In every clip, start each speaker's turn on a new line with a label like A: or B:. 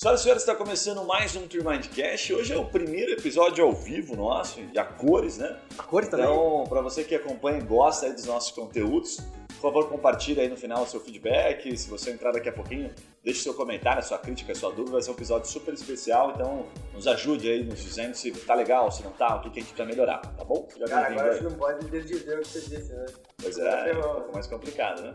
A: Senhoras e senhores, está começando mais um Cash. Hoje é o primeiro episódio ao vivo nosso, e a cores, né?
B: A cores também.
A: Então, para você que acompanha e gosta aí dos nossos conteúdos, por favor, compartilhe aí no final o seu feedback. Se você entrar daqui a pouquinho, deixe seu comentário, sua crítica, sua dúvida. Vai ser um episódio super especial, então nos ajude aí nos dizendo se tá legal, se não tá, o que, que a gente precisa melhorar, tá bom?
C: Cara, agora a gente não pode dizer o que você disse, né?
A: Pois é, é um pouco mais complicado, né?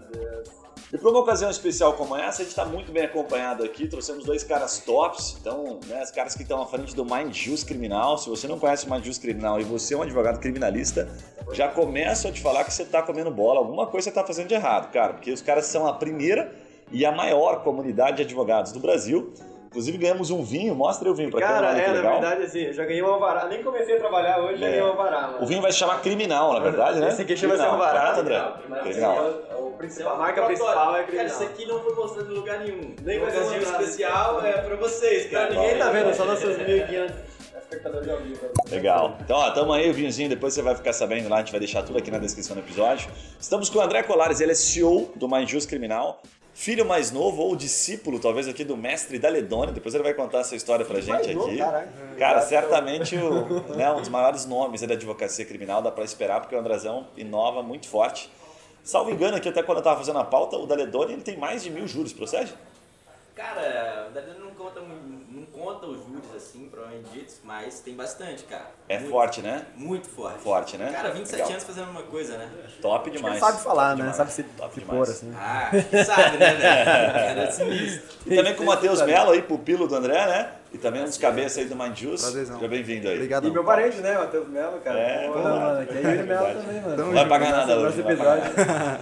A: E para uma ocasião especial como essa, a gente está muito bem acompanhado aqui. Trouxemos dois caras tops, então, né, os caras que estão à frente do Mind Criminal. Se você não conhece o Mind Criminal e você é um advogado criminalista, já começo a te falar que você está comendo bola. Alguma coisa você está fazendo de errado, cara, porque os caras são a primeira e a maior comunidade de advogados do Brasil. Inclusive ganhamos um vinho, mostra o vinho pra
C: Cara, é, na verdade, assim, eu já ganhei um alvará. Nem comecei a trabalhar hoje, é. já ganhei um alvará. Mano.
A: O vinho vai se chamar criminal, na verdade, né?
C: Esse aqui chama-se alvará.
A: André?
C: Criminal. É principal, a marca principal é criminal.
D: Cara, isso aqui não foi mostrado em lugar nenhum. Nem vai ser especial, é pra vocês, cara.
C: Ninguém tá vendo, só nossos 1.500 espectadores ao vivo.
A: Legal. Então, ó, tamo aí, o vinhozinho, depois você vai ficar sabendo lá, a gente vai deixar tudo aqui na descrição do episódio. Estamos com o André Colares, ele é CEO do Mind Just Criminal filho mais novo ou discípulo, talvez, aqui do mestre Daledone. Depois ele vai contar essa história pra gente
C: novo,
A: aqui. Cara, certamente o, né, um dos maiores nomes da advocacia criminal, dá pra esperar, porque o Andrazão inova muito forte. Salvo engano aqui, até quando eu tava fazendo a pauta, o Daledone ele tem mais de mil juros, procede?
D: Cara, o Daledone não conta, não conta assim, provavelmente ditos, mas tem bastante, cara.
A: É muito, forte, né?
D: Muito forte.
A: Forte, né?
D: Cara, 27 Legal. anos fazendo uma coisa, né?
A: Top demais.
B: sabe falar,
A: Top
B: né?
A: Demais.
B: Sabe se,
A: Top
B: se
A: demais.
B: pôr, assim.
D: Ah, sabe, né, velho? Cara, sinistro.
A: E também com o Matheus Mello aí, pupilo do André, né? E também um dos cabeças aí do Mind Juice.
B: Prazerzão.
A: Seja bem-vindo aí.
B: Obrigado.
C: E meu parente, né? Matheus Melo, cara.
A: É,
C: Pô,
B: mano, aqui é Yuri Melo
A: Verdade.
B: também, mano.
A: Não vai pagar nada hoje. vai pagar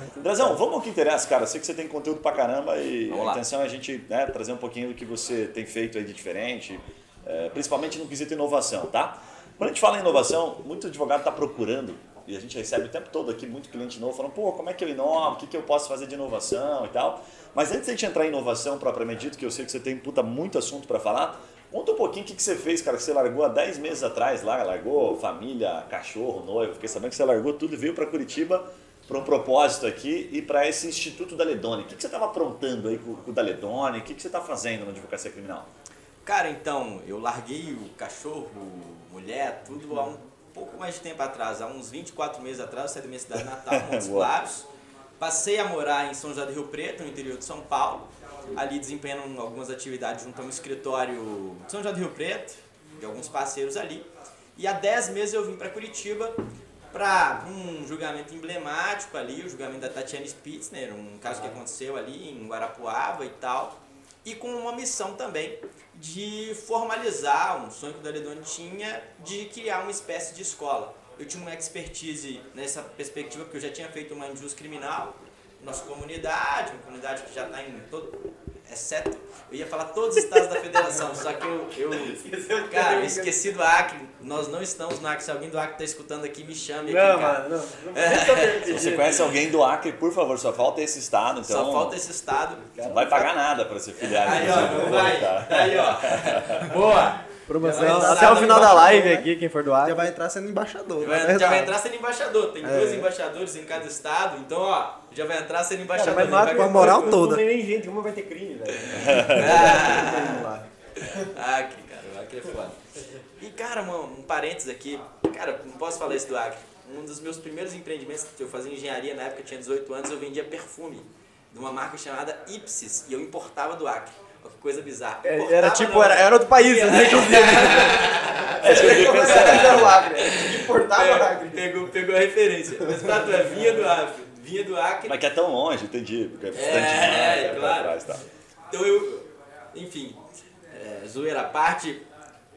A: vamos ao que interessa, cara. Eu sei que você tem conteúdo pra caramba e
D: Vamos
A: a
D: lá.
A: intenção é a gente né, trazer um pouquinho do que você tem feito aí de diferente, é, principalmente no quesito inovação, tá? Quando a gente fala em inovação, muito advogado está procurando, e a gente recebe o tempo todo aqui muito cliente novo falando, pô, como é que eu inovo, o que, que eu posso fazer de inovação e tal. Mas antes de a gente entrar em inovação propriamente dito, que eu sei que você tem puta, muito assunto para falar, conta um pouquinho o que, que você fez, cara, que você largou há 10 meses atrás lá, largou família, cachorro, noivo, fiquei sabendo que você largou tudo e veio para Curitiba para um propósito aqui e para esse Instituto Daledone. O que, que você estava aprontando aí com, com o Daledone? O que, que você está fazendo na advocacia criminal?
D: Cara, então, eu larguei o cachorro, mulher, tudo há um pouco mais de tempo atrás. Há uns 24 meses atrás, eu saí da minha cidade natal, Montes. Claros. Passei a morar em São José do Rio Preto, no interior de São Paulo. Ali desempenhando algumas atividades junto a um escritório de São José do Rio Preto, de alguns parceiros ali. E há 10 meses eu vim para Curitiba para um julgamento emblemático ali, o julgamento da Tatiana Spitzner, um caso que aconteceu ali em Guarapuava e tal. E com uma missão também de formalizar um sonho que o Daledone tinha de criar uma espécie de escola. Eu tinha uma expertise nessa perspectiva, porque eu já tinha feito uma indústria criminal, nossa comunidade, uma comunidade que já está em todo. Exceto, eu ia falar todos os estados da federação, só que eu, eu cara, eu esqueci do Acre. Nós não estamos no Acre. Se alguém do Acre está escutando aqui, me chame aqui,
C: Não,
D: cara.
C: mano, não. Não
A: Se você conhece alguém do Acre, por favor, só falta esse estado, então
D: Só falta esse estado.
A: não vai pagar nada para se filiar.
D: Aí, ó, não vai.
A: tá?
D: Aí, ó. Boa.
B: Promoção.
D: Já vai
B: Até o final da live
D: embaixador,
B: aqui, quem for do ar.
E: Já vai entrar sendo embaixador.
D: Vai-
E: né?
D: já vai entrar sendo embaixador. Tem dois
E: É.
D: embaixadores em cada estado. Então, ó, já vai entrar sendo
C: Cara,
D: embaixador.
C: mas no
D: Ele
C: Acre
D: vai-
E: com a moral toda.
C: Não tem nem gente, uma vai ter crime, velho.
D: Ah, Acre, cara, o Acre é foda. E, cara, mano, um parênteses aqui. Cara, não posso falar isso do Acre. Um dos meus primeiros empreendimentos que eu fazia engenharia na época, eu tinha 18 anos, eu vendia perfume de uma marca chamada Ipsis e eu importava do Acre. Coisa bizarra.
C: É,
D: Importava,
C: Era tipo,
D: não,
C: era, era outro país, né? Inclusive.
A: É.
C: Era o Acre. Importava o
D: Pegou,
C: Acre.
D: pegou, pegou a referência. Mas fato é, vinha do Acre. Vinha do Acre.
A: Mas que é tão longe, entendi. Porque é bastante
D: É,
A: demais,
D: claro.
A: trás, tá.
D: Então eu, enfim, é, zoeira à parte,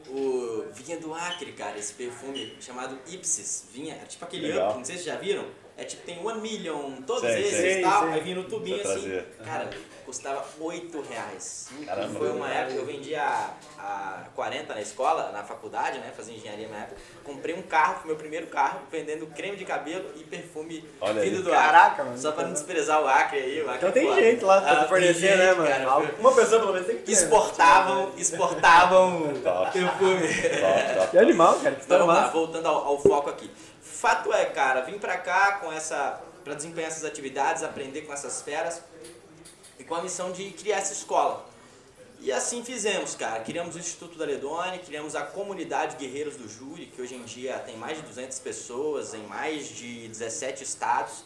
D: o, vinha do Acre, cara, esse perfume chamado Ipsis. Vinha, é tipo aquele
A: Legal.
D: Up, não sei se vocês já viram. É tipo, tem One Million, todos
A: Sei,
D: esses
A: sei.
D: e tal.
C: Sei.
D: Aí vinha no tubinho assim.
A: trazer.
D: Cara, custava 8 reais.
A: Caramba.
D: Foi uma época, eu vendia a, a 40 na escola, na faculdade, né? Fazia engenharia na época. Comprei um carro, meu primeiro carro, vendendo creme de cabelo e perfume
A: Olha aí.
D: vindo do Acre.
C: Caraca, mano.
D: Só pra não desprezar o Acre aí. O Acre
C: Então tem gente lá pra
D: Ah,
C: fornecer, né, mano?
D: cara.
C: Uma pessoa pelo menos tem que ter.
D: exportavam, exportavam
A: Top.
D: perfume.
A: Top, top.
C: Que animal, cara. Que
D: Então vamos lá, voltando ao, ao foco aqui. Fato é, cara, vim pra cá com essa. pra desempenhar essas atividades, aprender com essas feras e com a missão de criar essa escola. E assim fizemos, cara. Criamos o Instituto da Ledone, criamos a comunidade Guerreiros do Júri, que hoje em dia tem mais de 200 pessoas em mais de 17 estados.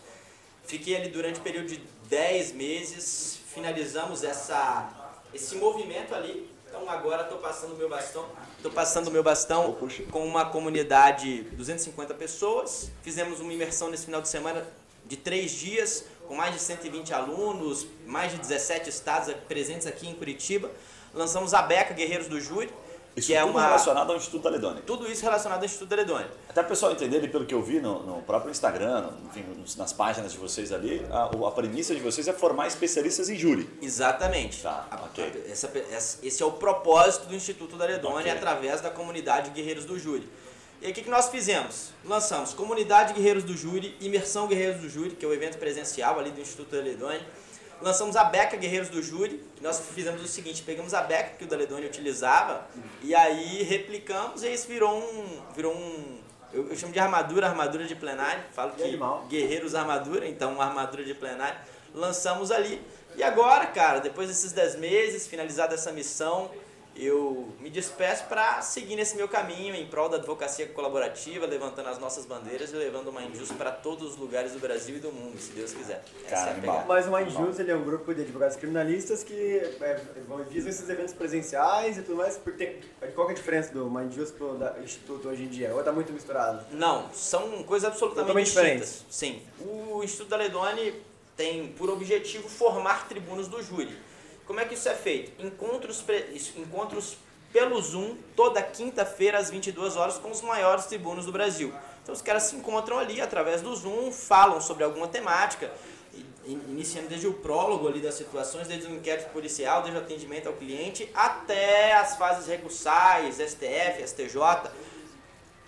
D: Fiquei ali durante o período de 10 meses, finalizamos essa, esse movimento ali. Então agora estou passando o meu bastão. Estou passando o meu bastão com uma comunidade de 250 pessoas. Fizemos uma imersão nesse final de semana de três dias, com mais de 120 alunos, mais de 17 estados presentes aqui em Curitiba. Lançamos a Beca Guerreiros do Júri,
A: Isso
D: que é
A: tudo
D: uma
A: relacionado ao Instituto Aledone.
D: tudo isso relacionado ao Instituto Ledone.
A: Até o pessoal entender, pelo que eu vi no, no próprio Instagram, no- enfim, nas páginas de vocês ali, a, a premissa de vocês é formar especialistas em júri.
D: Exatamente.
A: Tá,
D: A-
A: ok.
D: essa- essa- esse é o propósito do Instituto da Ledone
A: Ok.
D: através da comunidade Guerreiros do Júri. E aí o que, que nós fizemos? Lançamos Comunidade Guerreiros do Júri, Imersão Guerreiros do Júri, que é o evento presencial ali do Instituto da Ledone. Lançamos a Beca Guerreiros do Júri, nós fizemos o seguinte, pegamos a Beca que o da Ledone utilizava e aí replicamos e isso virou um... Virou um eu, eu chamo de armadura, armadura de plenário, falo que
C: animal.
D: Guerreiros Armadura, então uma armadura de plenário. Lançamos ali. E agora, cara, depois desses 10 meses, finalizada essa missão, eu me despeço para seguir nesse meu caminho em prol da advocacia colaborativa, levantando as nossas bandeiras e levando o Mind Justo para todos os lugares do Brasil e do mundo, se Deus quiser. Essa
A: Cara,
D: é.
C: Mas o Mind Juice, ele é um grupo de advogados criminalistas que é, vão- visam esses eventos presenciais e tudo mais. Porque tem, qual é a diferença do Mind Juice pro da Instituto hoje em dia? Ou tá muito misturado?
D: Não, são coisas absolutamente distintas. Sim. O Instituto da Ledone tem por objetivo formar tribunos do júri. Como é que isso é feito? Encontros, encontros pelo Zoom toda quinta-feira às 22 horas com os maiores tribunos do Brasil. Então os caras se encontram ali através do Zoom, falam sobre alguma temática, iniciando desde o prólogo ali das situações, desde o inquérito policial, desde o atendimento ao cliente, até as fases recursais, STF, STJ,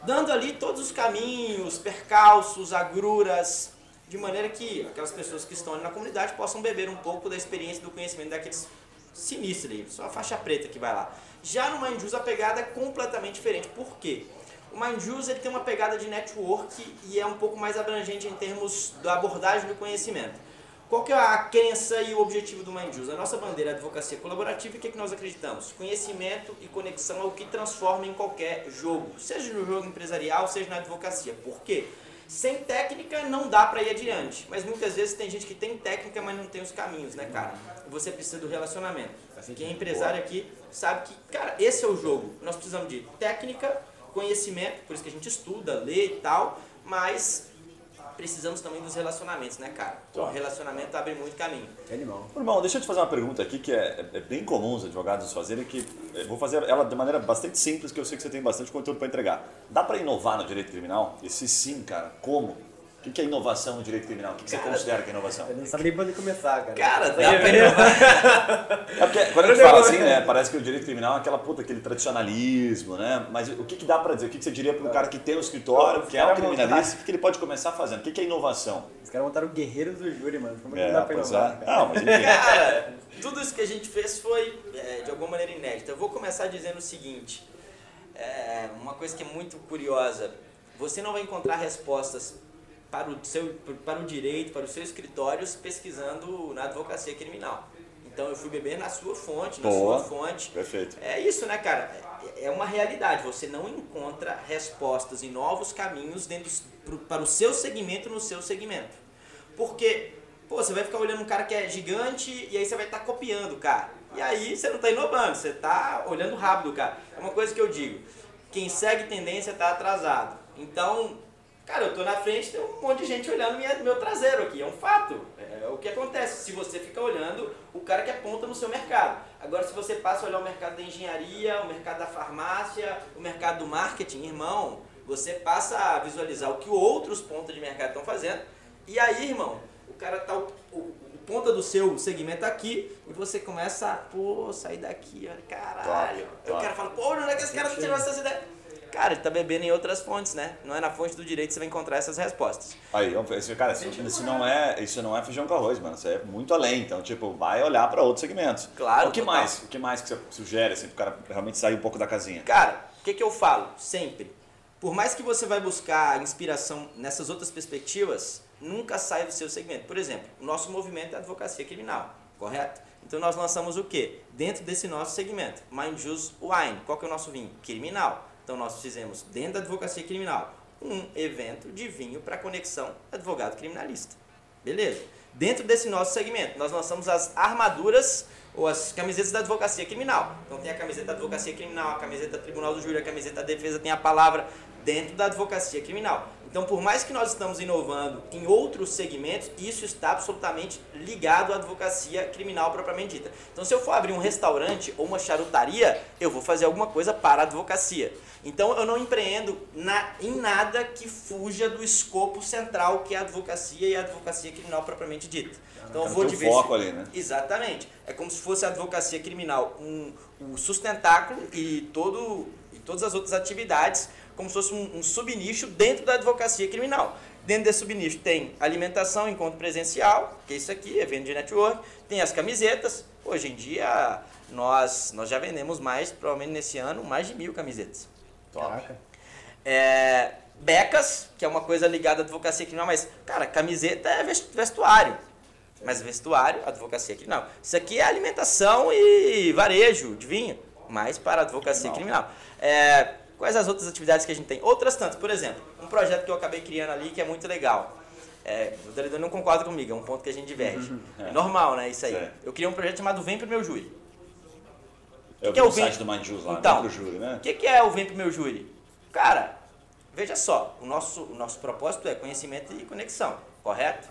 D: dando ali todos os caminhos, percalços, agruras, de maneira que aquelas pessoas que estão ali na comunidade possam beber um pouco da experiência do conhecimento daqueles sinistros ali, só a faixa preta que vai lá. Já no Mindjus a pegada é completamente diferente. Por quê? O Mindjus ele tem uma pegada de network e é um pouco mais abrangente em termos da abordagem do conhecimento. Qual que é a crença e o objetivo do Mindjus? A nossa bandeira é advocacia colaborativa e o que, é que nós acreditamos? Conhecimento e conexão é o que transforma em qualquer jogo, seja no jogo empresarial, seja na advocacia. Por quê? Sem técnica não dá para ir adiante, mas muitas vezes tem gente que tem técnica, mas não tem os caminhos, né, cara? Você precisa do relacionamento. Quem é empresário aqui sabe que, cara, esse é o jogo. Nós precisamos de técnica, conhecimento, por isso que a gente estuda, lê e tal, mas precisamos também dos relacionamentos, né, cara? O
A: Claro.
D: relacionamento abre muito caminho.
C: Que animal.
A: Irmão, deixa eu te fazer uma pergunta aqui que é, é bem comum os advogados fazerem, que eu vou fazer ela de maneira bastante simples, que eu sei que você tem bastante conteúdo para entregar. Dá para inovar no direito criminal? E se sim, cara, como? O que que é inovação no direito criminal? O que que você
D: Cara,
A: considera que é inovação?
C: Eu não sabe nem pra onde começar, cara.
D: Cara, dá pra inovar.
A: É porque quando a gente fala assim, né, parece que o direito criminal é aquela puta, aquele tradicionalismo, né? Mas o que, que dá para dizer? O que, que você diria para um cara que tem um escritório, que é um criminalista, o que, que ele pode começar fazendo? O que, que é inovação?
C: Os caras montaram guerreiros do júri, mano. Como é que
A: É,
C: não dá pra inovar,
A: é.
C: cara?
A: Não, mas enfim.
D: Cara, tudo isso que a gente fez foi é, de alguma maneira inédita. Eu vou começar dizendo o seguinte: é, uma coisa que é muito curiosa. Você não vai encontrar respostas para o, seu, para o direito, para os seus escritórios, pesquisando na advocacia criminal. Então eu fui beber na sua fonte, na
A: Boa.
D: sua fonte.
A: Perfeito.
D: É isso, né, cara? É é uma realidade. Você não encontra respostas e novos caminhos dentro, pro- para o seu segmento no seu segmento. Porque, pô, você vai ficar olhando um cara que é gigante e aí você vai estar copiando o cara. E aí você não está inovando, você está olhando rápido o cara. É uma coisa que eu digo. Quem segue tendência está atrasado. Então, cara, eu tô na frente, tem um monte de gente olhando minha- meu traseiro aqui. É um fato. É o que acontece se você fica olhando o cara que aponta no seu mercado. Agora, se você passa a olhar o mercado da engenharia, o mercado da farmácia, o mercado do marketing, irmão, você passa a visualizar o que outros pontos de mercado estão fazendo. E aí, irmão, o cara tá o, o- ponta do seu segmento aqui e você começa a, pô, sair daqui, olha, caralho.
A: Top,
D: Aí o cara fala, pô, onde é que esse cara tá tirando essas ideias? Cara, ele tá bebendo em outras fontes, né? Não é na fonte do direito que você vai encontrar essas respostas.
A: Aí, cara, isso, isso não é, isso não é feijão com arroz, mano. Isso é muito além. Então, tipo, vai olhar para outros segmentos.
D: Claro,
A: O que
D: total.
A: mais? O que mais que você sugere, assim, pro cara realmente sair um pouco da casinha?
D: Cara, o que, que eu falo? Sempre. Por mais que você vai buscar inspiração nessas outras perspectivas, nunca sai do seu segmento. Por exemplo, o nosso movimento é a advocacia criminal. correto? Então nós lançamos o quê? Dentro desse nosso segmento, Mind Use Wine. Qual que é o nosso vinho? Criminal. Então nós fizemos dentro da advocacia criminal um evento de vinho para conexão advogado criminalista. Beleza? Dentro desse nosso segmento, nós lançamos as armaduras ou as camisetas da advocacia criminal. Então tem a camiseta da advocacia criminal, a camiseta do tribunal do júri, a camiseta da defesa tem a palavra dentro da advocacia criminal. Então, por mais que nós estamos inovando em outros segmentos, isso está absolutamente ligado à advocacia criminal propriamente dita. Então, se eu for abrir um restaurante ou uma charutaria, eu vou fazer alguma coisa para a advocacia. Então, eu não empreendo na, em nada que fuja do escopo central, que é a advocacia e a advocacia criminal propriamente dita. Então, eu vou
A: foco ali, né?
D: Exatamente. É como se fosse a advocacia criminal, um, um sustentáculo e, todo, e todas as outras atividades como se fosse um, um subnicho dentro da advocacia criminal. Dentro desse subnicho tem alimentação, encontro presencial, que é isso aqui, evento de network, tem as camisetas. Hoje em dia nós, nós já vendemos mais, provavelmente nesse ano, mais de mil camisetas.
C: Caraca.
D: É, becas, que é uma coisa ligada à advocacia criminal, mas, cara, camiseta é vestuário. Mas vestuário, advocacia criminal. Isso aqui é alimentação e varejo de vinho, mas para advocacia criminal. É, Quais as outras atividades que a gente tem? Outras tantas, por exemplo, um projeto que eu acabei criando ali que é muito legal. É, o Deledor não concorda comigo, é um ponto que a gente diverge. Uhum. É. normal, né? Isso aí. Certo. Eu criei um projeto chamado Vem Pro Meu Júri.
A: O que, que é o Vem site do Mindjus lá,
D: então,
A: Vem Pro Júri, né?
D: O que, que é o Vem Pro Meu Júri? Cara, veja só, o nosso, o nosso propósito é conhecimento e conexão, correto?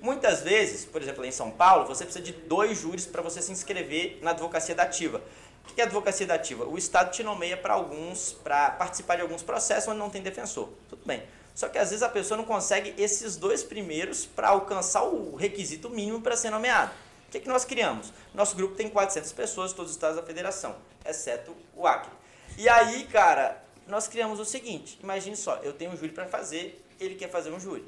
D: Muitas vezes, por exemplo, em São Paulo, você precisa de dois júris para você se inscrever na advocacia da ativa. O que é advocacia dativa? O Estado te nomeia para alguns, para participar de alguns processos onde não tem defensor. Tudo bem. Só que às vezes a pessoa não consegue esses dois primeiros para alcançar o requisito mínimo para ser nomeado. O que, é que nós criamos? Nosso grupo tem 400 pessoas, todos os estados da federação, exceto o Acre. E aí, cara, nós criamos o seguinte: imagine só, eu tenho um júri para fazer, ele quer fazer um júri.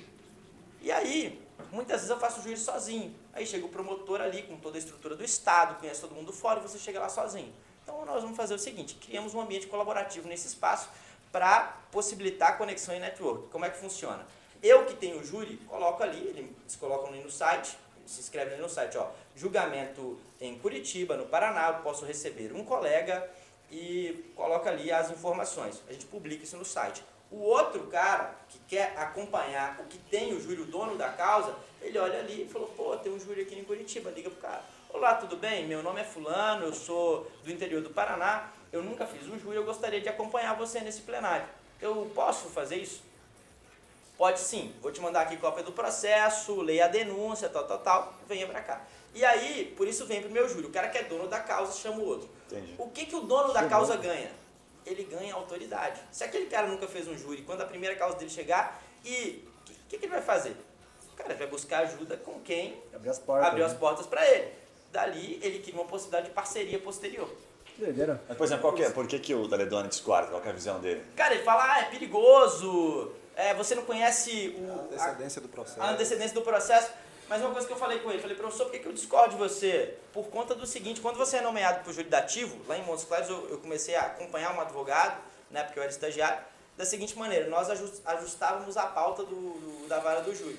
D: E aí, muitas vezes eu faço o júri sozinho. Aí chega o promotor ali com toda a estrutura do Estado, conhece todo mundo fora e você chega lá sozinho. Então nós vamos fazer o seguinte, criamos um ambiente colaborativo nesse espaço para possibilitar conexão e network. Como é que funciona? Eu que tenho o júri, coloco ali, eles colocam ali no site, se inscreve ali no site, ó, julgamento em Curitiba, no Paraná, eu posso receber um colega e coloca ali as informações. A gente publica isso no site. O outro cara que quer acompanhar o que tem o júri, o dono da causa, ele olha ali e falou, pô, tem um júri aqui em Curitiba, liga pro cara. Olá, tudo bem? Meu nome é Fulano, eu sou do interior do Paraná, eu nunca fiz um júri, eu gostaria de acompanhar você nesse plenário. Eu posso fazer isso? Pode sim, vou te mandar aqui cópia do processo, leia a denúncia, tal, tal, tal, venha pra cá. E aí, por isso vem pro meu júri. O cara que é dono da causa chama o outro. Entendi. O que, que o dono da causa ganha? Ele ganha autoridade. Se aquele cara nunca fez um júri, quando a primeira causa dele chegar, e o que, que, ele vai fazer? O cara vai buscar ajuda com quem
C: abrir as portas,
D: abrir as né? portas para ele dali ele cria uma possibilidade de parceria posterior.
C: Doideira.
A: Mas, por exemplo, qual que é, por que, que o Daledoni discorda? Qual é a visão dele?
D: Cara, ele fala, ah, é perigoso, é, você não conhece o,
B: a antecedência do processo.
D: A antecedência do processo. Mas uma coisa que eu falei com ele, falei, professor, por que, que eu discordo de você? Por conta do seguinte, quando você é nomeado para o júri dativo, lá em Montes Claros eu, eu, comecei a acompanhar um advogado, né, porque eu era estagiário, da seguinte maneira, nós ajustávamos a pauta do, do da vara do júri.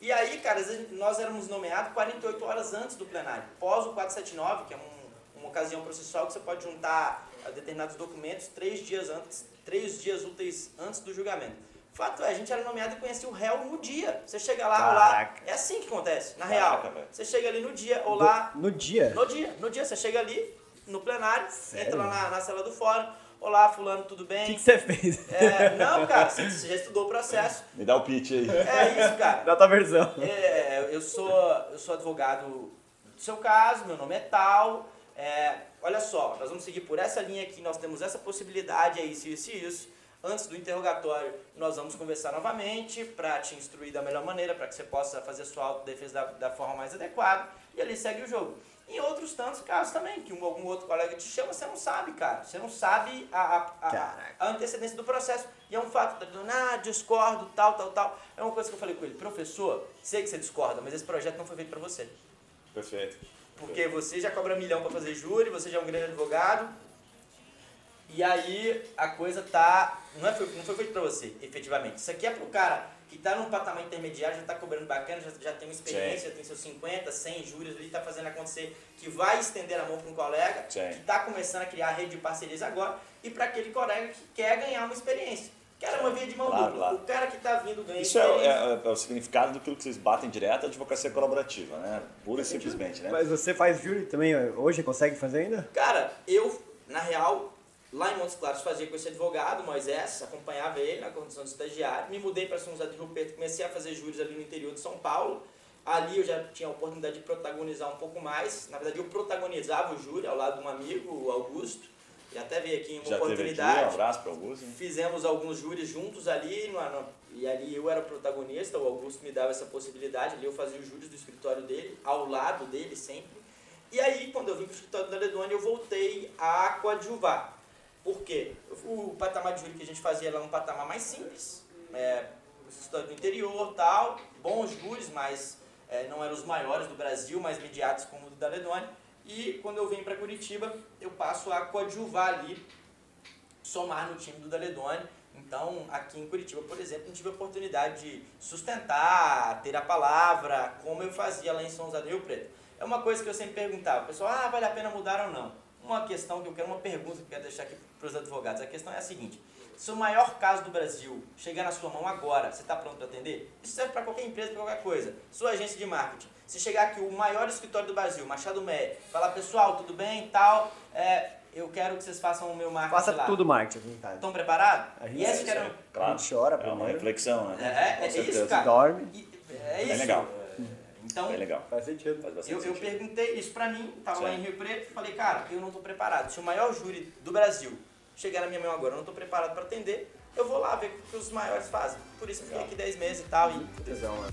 D: E aí, cara, nós éramos nomeados 48 horas antes do plenário, pós o 479, que é um, uma ocasião processual que você pode juntar determinados documentos três dias antes, três dias úteis antes do julgamento. Fato é, a gente era nomeado e conhecia o réu no dia. Você chega lá, Caraca. olá. É assim que acontece, na real. Caraca, você chega ali no dia, olá.
C: No, no dia?
D: No dia, no dia. Você chega ali, no plenário, Sério? entra lá na, na sala do fórum Olá, fulano, tudo bem?
C: O que, você fez?
D: É, não, cara, você, já estudou o processo.
A: Me dá o pitch aí.
D: É isso, cara.
C: Dá a tua versão.
D: É, eu sou, eu sou advogado do seu caso, meu nome é tal. É, olha só, nós vamos seguir por essa linha aqui, nós temos essa possibilidade, é isso, isso e isso. Antes do interrogatório, nós vamos conversar novamente para te instruir da melhor maneira, para que você possa fazer sua autodefesa da, da forma mais adequada. E ali segue o jogo. Em outros tantos casos também, que um, algum outro colega te chama, você não sabe, cara. Você não sabe a, a, a, antecedência do processo. E é um fato, tá dizendo, ah, discordo, tal, tal, tal. É uma coisa que eu falei com ele, professor, sei que você discorda, mas esse projeto não foi feito para você.
A: Perfeito.
D: Porque você já cobra milhão para fazer júri, você já é um grande advogado. E aí a coisa tá. Não, é, não foi feito pra você, efetivamente. Isso aqui é pro cara que tá num patamar intermediário, já tá cobrando bacana, já, já tem uma experiência, já tem seus 50, 100 júris ali, tá fazendo acontecer, que vai estender a mão para um colega,
A: Sim.
D: que tá começando a criar a rede de parcerias agora, e para aquele colega que quer ganhar uma experiência. Que era uma via de mão
A: Claro,
D: dupla.
A: claro.
D: O cara que tá vindo ganhar
A: Isso é,
D: experiência.
A: é- é o significado do que vocês batem direto, a advocacia colaborativa, né? Pura e simplesmente, né?
C: Mas você faz júri também hoje? Consegue fazer ainda?
D: Cara, eu, na real, lá em Montes Claros fazia com esse advogado, Moisés, acompanhava ele na condição de estagiário. Me mudei para São José do Rio Preto, comecei a fazer júris ali no interior de São Paulo. Ali eu já tinha a oportunidade de protagonizar um pouco mais. Na verdade, eu protagonizava o júri ao lado de um amigo, o Augusto. E até veio aqui em uma
A: Já teve aqui,
D: oportunidade.
A: um abraço para Augusto. né?
D: Fizemos alguns júris juntos ali, no, no- e ali eu era o protagonista, o Augusto me dava essa possibilidade, ali eu fazia os júris do escritório dele, ao lado dele sempre. E aí, quando eu vim para o escritório da Ledônia, eu voltei a coadjuvar. Por quê? O patamar de júri que a gente fazia era um patamar mais simples, é, do interior tal, bons júris, mas é, não eram os maiores do Brasil, mais mediados como o do da Ledônia. E quando eu venho para Curitiba, eu passo a coadjuvar ali somar no time do Daledone. Então, aqui em Curitiba, por exemplo, não tive a oportunidade de sustentar, ter a palavra, como eu fazia lá em São José do Rio Preto. É uma coisa que eu sempre perguntava, pessoal, ah, vale a pena mudar ou não? Uma questão que eu quero, uma pergunta que eu quero deixar aqui para os advogados. A questão é a seguinte, se o maior caso do Brasil chegar na sua mão agora, você está pronto para atender? Isso serve para qualquer empresa, para qualquer coisa. Sua agência de marketing. Se chegar aqui o maior escritório do Brasil, Machado Meia, falar, pessoal, tudo bem e tal, é, eu quero que vocês façam o meu marketing
C: Faça
D: lá.
C: tudo marketing, vontade.
D: Estão preparados?
C: A gente
D: E esse
C: é
D: que era...
A: Claro.
C: A gente chora
A: É uma
C: primeiro.
A: reflexão, né?
D: É, é, é isso, cara.
C: Dorme.
D: E- É isso.
A: Bem legal.
D: Então,
A: Bem legal.
C: Faz sentido.
A: Faz bastante
D: eu, eu
A: sentido.
D: perguntei isso pra mim, tava lá
A: Certo.
D: em Rio Preto, falei, cara, eu não tô preparado. Se o maior júri do Brasil chegar na minha mão agora, eu não tô preparado pra atender, eu vou lá ver o que os maiores fazem. Por isso eu fiquei aqui 10 meses e tal. E
C: Tesão, né?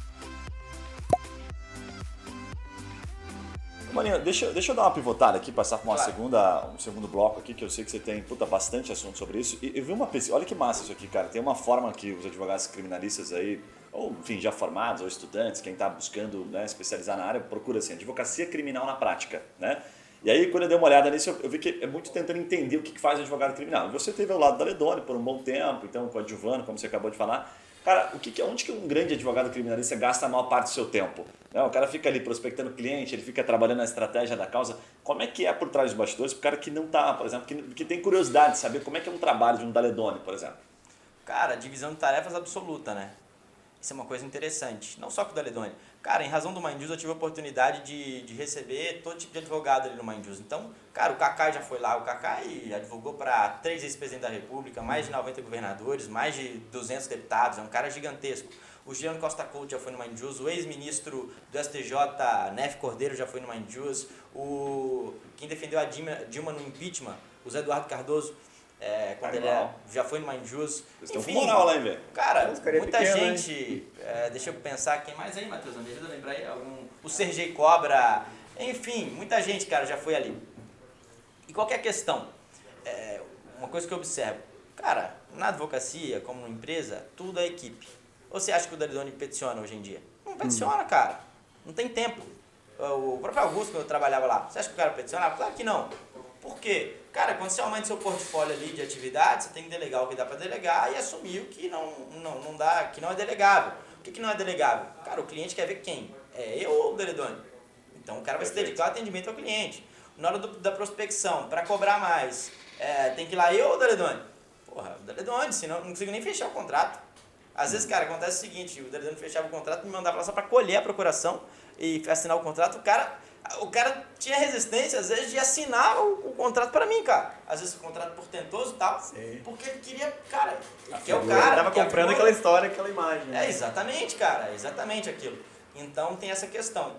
A: Maninho, deixa, eu- deixa eu dar uma pivotada aqui, passar para uma
D: Claro.
A: segunda, um segundo bloco aqui, que eu sei que você tem puta, bastante assunto sobre isso. E eu vi uma pesquisa, olha que massa isso aqui, cara. Tem uma forma que os advogados criminalistas aí, ou enfim, já formados, ou estudantes, quem está buscando né, especializar na área, procura assim, advocacia criminal na prática, né? E aí, quando eu dei uma olhada nisso, eu- vi que é muito tentando entender o que faz o advogado criminal. Você teve ao lado da Ledone por um bom tempo, então coadjuvando, como você acabou de falar. Cara, o que onde que um grande advogado criminalista gasta a maior parte do seu tempo? Né? O cara fica ali prospectando cliente, ele fica trabalhando na estratégia da causa. Como é que é por trás dos bastidores? O cara que não tá, por exemplo, que, que tem curiosidade de saber como é que é um trabalho de um Daledone, por exemplo.
D: Cara, divisão de tarefas absoluta, né? Isso é uma coisa interessante. Não só com o Daledone. Cara, em razão do Mind Use, eu tive a oportunidade de, de receber todo tipo de advogado ali no Mind Use. Então, cara, o Kaká já foi lá. O Kaká advogou para três ex-presidentes da República, mais de 90 governadores, mais de 200 deputados. É um cara gigantesco. O Juliano Costa Couto já foi no Mind Use. O ex-ministro do STJ, Nef Cordeiro, já foi no Mind Use. O, quem defendeu a Dilma, Dilma no impeachment, o Zé Eduardo Cardoso, é, quando ele
A: Animal.
D: é- já foi no Mind Use.
A: Vocês estão com
D: Enfim,
A: moral lá, hein, velho?
D: Cara,
C: é
D: muita
C: pequeno,
D: gente. é, deixa eu pensar quem mais aí, Matheus. Me ajuda a lembrar aí. Algum, o Sergei Cobra. Enfim, muita gente, cara, já foi ali. E qualquer questão, é, uma coisa que eu observo. Cara, na advocacia, como empresa, tudo é equipe. Ou você acha que o Daridone peticiona hoje em dia? Não peticiona, cara. Não tem tempo. O próprio Augusto, quando eu trabalhava lá, você acha que o cara peticionava? Claro que não. Por quê? Cara, quando você aumenta seu portfólio ali de atividades, você tem que delegar o que dá para delegar e assumir o que não, não, não dá, que não é delegável. O que, que não é delegável? Cara, o cliente quer ver quem? É eu ou o Deledone? Então o cara vai se dedicar ao atendimento ao cliente. Na hora do- da prospecção, para cobrar mais, é, tem que ir lá eu ou o Deledone? Porra, o Deledone, senão não consigo nem fechar o contrato. Às vezes, cara, acontece o seguinte, o Deledone fechava o contrato me mandava lá só para colher a procuração e assinar o contrato, o cara, o cara tinha resistência, às vezes, de assinar o, o contrato para mim, cara. Às vezes o contrato portentoso e tal,
C: Sim.
D: porque ele queria, cara, ele quer o
C: Ele
D: cara.
C: tava
D: quer a
C: comprando aquela história, aquela imagem. né?
D: É, exatamente, cara, é exatamente aquilo. Então tem essa questão.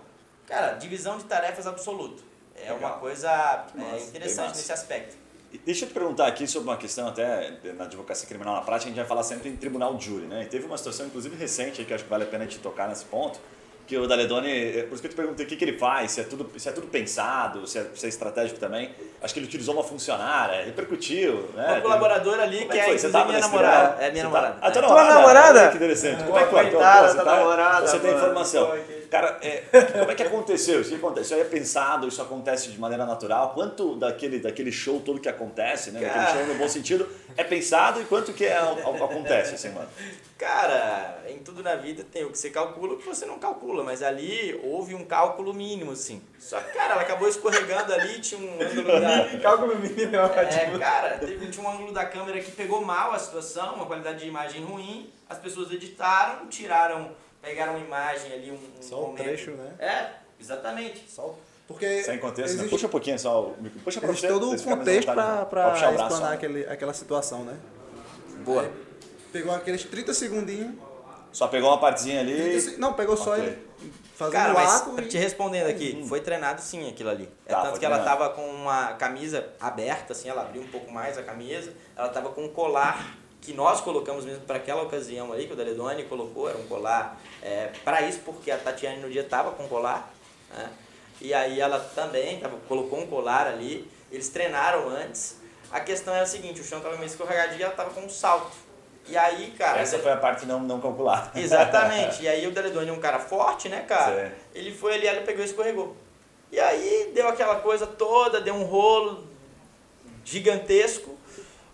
D: Cara, divisão de tarefas absoluto. É
A: Legal.
D: uma coisa é, interessante nesse aspecto.
A: E Deixa eu te perguntar aqui sobre uma questão até na advocacia criminal na prática, a gente vai falar sempre em tribunal de júri, né? E teve uma situação, inclusive recente, que acho que vale a pena te tocar nesse ponto, que o Daledoni, é por isso que eu te perguntei o que, que ele faz, se é, tudo, se é tudo pensado, se é, se é estratégico também. Acho que ele utilizou uma funcionária, repercutiu, né?
D: Uma colaboradora ali
A: Como
D: que
A: é
D: é,
A: que? Você tava
D: minha namorada. É minha
A: Você
D: namorada.
A: Tá... Ah, tua
D: é.
C: Tua namorada?
A: Olha Que interessante. Como é que foi? Então,
C: Coitada
A: pô, você tá-
C: namorada,
A: Você tem
C: mano.
A: informação. Cara, é, como é que aconteceu? Isso, que acontece? isso aí é pensado, isso acontece de maneira natural? Quanto daquele, daquele show todo que acontece, né? Daquele
D: Cara.
A: show no bom sentido, é pensado e quanto que é, acontece, assim, mano?
D: Cara, em tudo na vida tem o que você calcula e o que você não calcula, mas ali houve um cálculo mínimo, sim. Só que, cara, ela acabou escorregando ali, tinha um ângulo da.
C: Cálculo mínimo é ótimo.
D: É, cara, teve, tinha um ângulo da câmera que pegou mal a situação, uma qualidade de imagem ruim, as pessoas editaram, tiraram, pegaram uma imagem ali, um, um
B: Só um
D: momento.
B: trecho, né?
D: É, exatamente.
B: Só porque
A: Sem contexto, né?
B: existe,
A: Puxa um pouquinho só o micro- Puxa pra
B: existe
A: você.
B: todo o contexto
A: né? braço,
B: explanar aquele, aquela situação, né?
D: Boa.
B: Aí pegou aqueles 30 segundinhos.
A: Só pegou uma partezinha ali.
B: 30 se- não, pegou só
A: Ok.
B: ele fazendo
D: Cara,
B: o
D: mas
B: e...
D: te respondendo aqui, foi treinado sim aquilo ali. É
A: Tá,
D: tanto que ela
A: treinado.
D: tava com uma camisa aberta, assim, ela abriu um pouco mais a camisa, ela tava com um colar que nós colocamos mesmo para aquela ocasião ali, que o Daledoni colocou, era um colar é, para isso, porque a Tatiane no dia tava com colar, né? E aí ela também tava, colocou um colar ali, eles treinaram antes. A questão é a seguinte, o chão tava meio escorregadio e ela tava com um salto. E aí, cara...
A: Essa foi a parte não, não calculada.
D: Exatamente. E aí o Deledoni é um cara forte, né, cara?
A: Certo.
D: Ele foi ali, ela pegou e escorregou. E aí deu aquela coisa toda, deu um rolo gigantesco,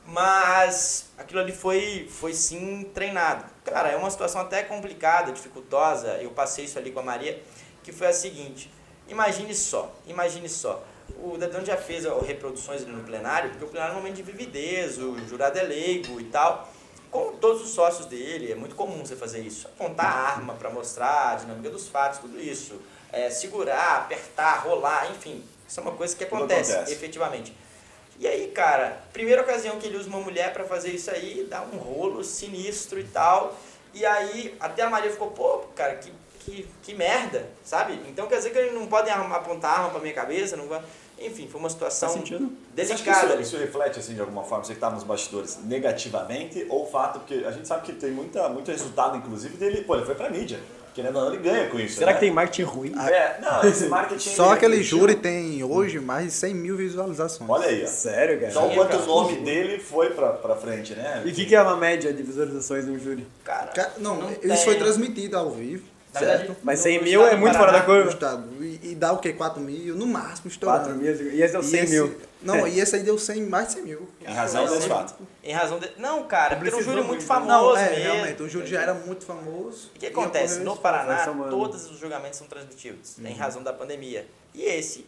D: mas aquilo ali foi, foi sim treinado. Cara, é uma situação até complicada, dificultosa. Eu passei isso ali com a Maria, que foi a seguinte. Imagine só, imagine só. O Dedão já fez reproduções no plenário, porque o plenário é um momento de vividez, o jurado é leigo e tal. Com todos os sócios dele, é muito comum você fazer isso. Apontar a arma para mostrar a dinâmica dos fatos, tudo isso. É, segurar, apertar, rolar, enfim. Isso é uma coisa que acontece,
A: acontece.
D: efetivamente. E aí, cara, primeira ocasião que ele usa uma mulher para fazer isso aí, dá um rolo sinistro e tal. E aí, até a Maria ficou, pô, cara, que, que, que merda, sabe? Então quer dizer que eles não podem apontar arma pra minha cabeça, não vai... Enfim, foi uma situação delicada.
A: isso, isso reflete, assim, de alguma forma, você que está nos bastidores, negativamente, ou o fato, porque a gente sabe que tem muita, muito resultado, inclusive, dele, pô, ele foi pra mídia. Querendo ou não, ele ganha com isso.
C: Será
A: né?
C: que tem marketing ruim?
A: É, não, esse marketing.
B: Só
A: ele-
B: aquele
A: ele
B: júri tem hoje mais de 100 mil visualizações.
A: Olha aí, ó.
C: Sério, cara?
A: Só o
D: Sim,
A: quanto o nome dele foi pra, pra frente, né?
C: E o que, que é uma média de visualizações no júri?
D: Cara,
B: Ca- Não,
D: não
B: isso
D: tem-
B: foi transmitido ao vivo. Certo?
C: Mas
D: no
C: 100
D: estado
C: mil é muito fora da curva.
B: estado. E, e dá o quê? 4 mil? No máximo, estourando.
C: 4 mil. E esse é o 100
B: esse,
C: mil.
B: Não, e esse aí deu 100, mais de 100 mil.
A: Em razão desse fato.
D: Em razão de... Não, cara, porque era um júri muito
C: né?
D: famoso
B: Não, é,
D: mesmo.
B: realmente, o júri já era muito famoso.
D: O que acontece? No. Paraná, todos os julgamentos são transmitidos, em razão da pandemia. E esse,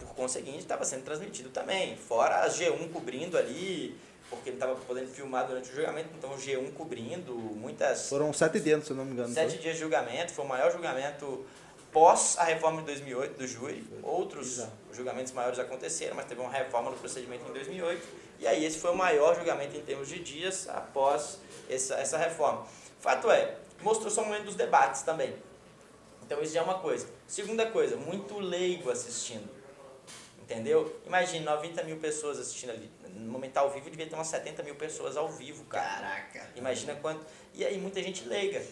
D: por conseguinte, estava sendo transmitido também. Fora a G1 cobrindo ali, porque ele estava podendo filmar durante o julgamento, então o G1 cobrindo, muitas.
B: Foram 7 dias, se eu não me engano.
D: Sete
B: foi?
D: dias de julgamento, foi o maior julgamento pós a reforma de 2008 do júri. Outros
B: Exato.
D: julgamentos maiores aconteceram, mas teve uma reforma do procedimento em 2008. E aí esse foi o maior julgamento em termos de dias após essa, essa reforma. Fato é, mostrou só o momento dos debates também. Então isso já é uma coisa. Segunda coisa, muito leigo assistindo. Entendeu? Imagine 90 mil pessoas assistindo ali. No momento ao vivo devia ter umas 70 mil pessoas ao vivo, cara.
C: Caraca.
D: Imagina quanto. E aí muita gente leiga.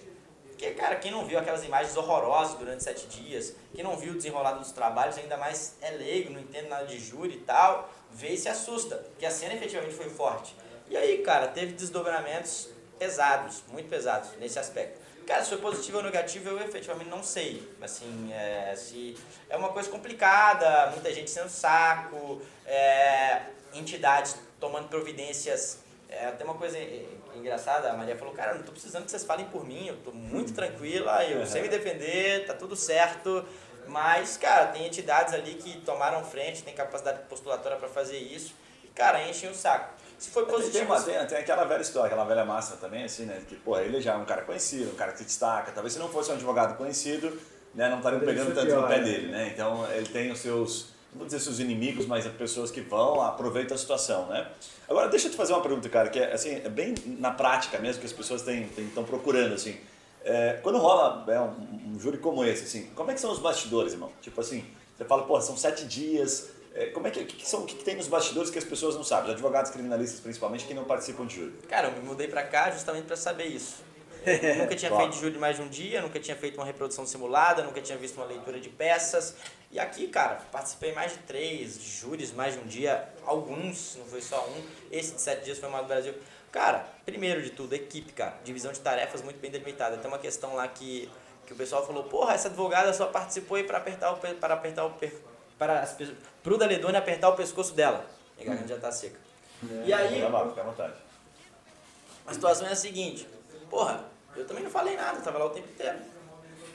D: Porque, cara, quem não viu aquelas imagens horrorosas durante sete dias, quem não viu o desenrolado dos trabalhos, ainda mais é leigo, não entende nada de júri e tal, vê e se assusta. Porque a cena efetivamente foi forte. E aí, cara, teve desdobramentos pesados, muito pesados nesse aspecto. Cara, se foi positivo ou negativo, eu efetivamente não sei. Assim, é, se é uma coisa complicada, muita gente sendo saco, é, entidades tomando providências. É até uma coisa é, engraçada, a Maria falou, cara, não tô precisando que vocês falem por mim, eu tô muito tranquila, eu sei me defender, tá tudo certo. Mas, cara, tem entidades ali que tomaram frente, tem capacidade postulatória para fazer isso, e, cara, enchem o saco. Se foi
A: Tem, tem,
D: positivo,
A: uma- tem- tem aquela velha história, aquela velha máxima também, assim, né? Que, porra, ele já é um cara conhecido, um cara que se destaca. Talvez se não fosse um advogado conhecido, né, não estariam pegando tanto no pé
C: né?
A: dele, né? Então ele tem os seus, não vou dizer seus inimigos, mas as pessoas que vão, aproveitam a situação, né? Agora, deixa eu te fazer uma pergunta, cara, que é, assim, é bem na prática mesmo, que as pessoas estão procurando, assim. É, quando rola é, um, um júri como esse, assim, como é que são os bastidores, irmão? Tipo assim, você fala, pô, são sete dias, é, como é que, o que, são, o que, que tem nos bastidores que as pessoas não sabem? Os advogados criminalistas, principalmente, que não participam de júri.
D: Cara, eu me mudei pra cá justamente pra saber isso. Eu nunca tinha
A: Claro.
D: feito júri mais de um dia, nunca tinha feito uma reprodução simulada, nunca tinha visto uma leitura de peças. E aqui, cara, participei mais de três júris, mais de um dia, alguns, não foi só um. Esse de sete dias foi o maior do Brasil. Cara, primeiro de tudo, equipe, cara. Divisão de tarefas muito bem delimitada. Tem uma questão lá que, Que o pessoal falou, porra, essa advogada só participou aí para apertar o para apertar o para as pessoas, pro Daledone apertar o pescoço dela. E a garganta já tá seca. E aí,
A: lá, fica à vontade.
D: a situação é a seguinte, porra, eu também não falei nada, eu tava lá o tempo inteiro.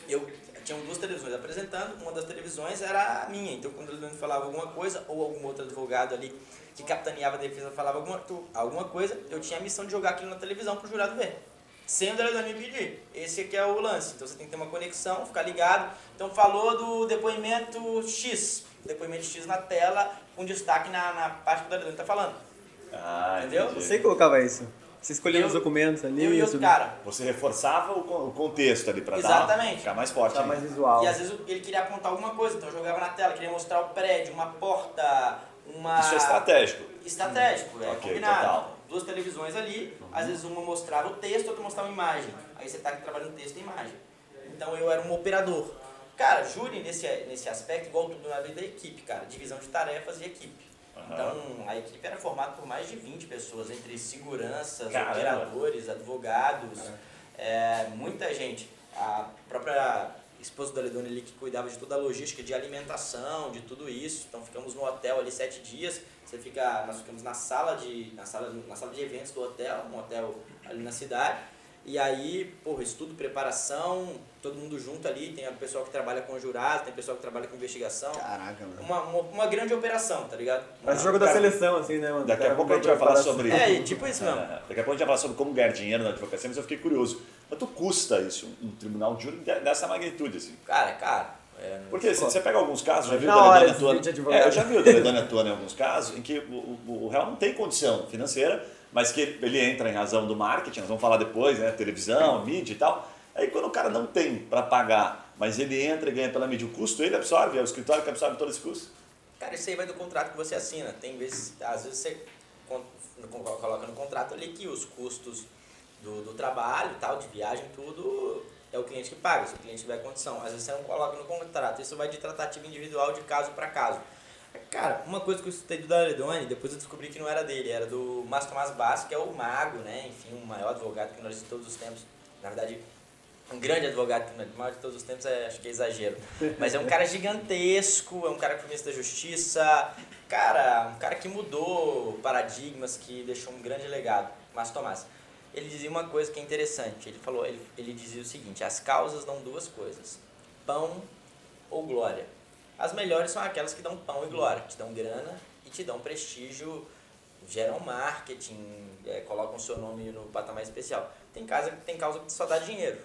D: Eu tinha duas televisões apresentando, uma das televisões era a minha, então quando o Daledone falava alguma coisa, ou algum outro advogado ali que capitaneava a defesa falava alguma, tu- alguma coisa, eu tinha a missão de jogar aquilo na televisão pro jurado ver. Sem o Daledone me pedir. Esse aqui é o lance. Então você tem que ter uma conexão, ficar ligado. Então falou do depoimento X. Depoimento X na tela, com destaque na, na parte que o Daledone tá falando.
A: Ah,
D: Entendeu?
A: entendi.
C: Você colocava isso. Você escolhia
D: Eu-
C: os documentos ali.
D: Eu e
C: subia-
D: cara.
A: Você reforçava o o contexto ali pra dar,
D: Exatamente.
A: ficar mais forte.
C: Tá
A: ainda.
C: mais visual.
D: E às vezes ele queria apontar alguma coisa, então eu jogava na tela, queria mostrar o prédio, uma porta, uma.
A: Isso é estratégico.
D: Estratégico, é
A: Ok,
D: combinado.
A: total.
D: Duas televisões ali, às vezes uma mostrava o texto, outra mostrava a imagem. Aí você tá aqui trabalhando texto e imagem. Então eu era um operador. Cara, júri nesse, nesse aspecto, igual tudo na vida da equipe, cara. Divisão de tarefas e equipe.
A: Aham.
D: Então a equipe era formada por mais de 20 pessoas, entre seguranças,
A: Caramba.
D: operadores, advogados, é, muita gente. A própria esposa do Aledone ali que cuidava de toda a logística de alimentação, de tudo isso. Então ficamos no hotel ali sete dias. Você fica, nós ficamos na sala de, na sala, na sala de eventos do hotel, um hotel ali na cidade. E aí, porra, estudo, preparação, todo mundo junto ali. Tem o pessoal que trabalha com jurado, tem o pessoal que trabalha com investigação.
C: Caraca, mano.
D: Uma, uma, uma grande operação, tá ligado?
C: Parece jogo da seleção, assim, né, mano?
A: Daqui a pouco a gente vai falar sobre
D: É, tipo isso mesmo.
A: É, daqui a pouco a gente vai falar sobre como ganhar dinheiro na advocacia, mas eu fiquei curioso. Quanto custa isso, um tribunal de júri de- dessa magnitude, assim?
D: Cara, cara. É,
A: Porque se você pega alguns casos, já viu o
C: esse
A: atuando. É, eu já vi o Deledone atuando em alguns casos em que o, o, o réu não tem condição financeira, mas que ele, entra em razão do marketing, nós vamos falar depois, né? Televisão, mídia e tal. Aí quando o cara não tem para pagar, mas ele entra e ganha pela mídia, o custo ele absorve, é o escritório que absorve todo esse custo.
D: Cara, isso aí vai do contrato que você assina. Tem vezes, às vezes você coloca no contrato ali que os custos do, do trabalho, tal, de viagem, tudo é o cliente que paga, se o cliente tiver condição. Às vezes você não coloca no contrato. Isso vai de tratativa individual de caso para caso. Cara, uma coisa que eu citei do Daledone, depois eu descobri que não era dele, era do Márcio Tomás Basso, que é o mago, né? Enfim, o maior advogado que nós de todos os tempos. Na verdade, um grande advogado o maior de todos os tempos, é, acho que é exagero. Mas é um cara gigantesco, é um cara que foi ministro da Justiça, cara, um cara que mudou paradigmas, que deixou um grande legado, Márcio Tomás. Ele dizia uma coisa que é interessante, ele falou, ele, ele dizia o seguinte, as causas dão duas coisas, pão ou glória. As melhores são aquelas que dão pão e glória, te dão grana e te dão prestígio, geram marketing, é, colocam seu nome no patamar especial. Tem causa, tem causa que só dá dinheiro,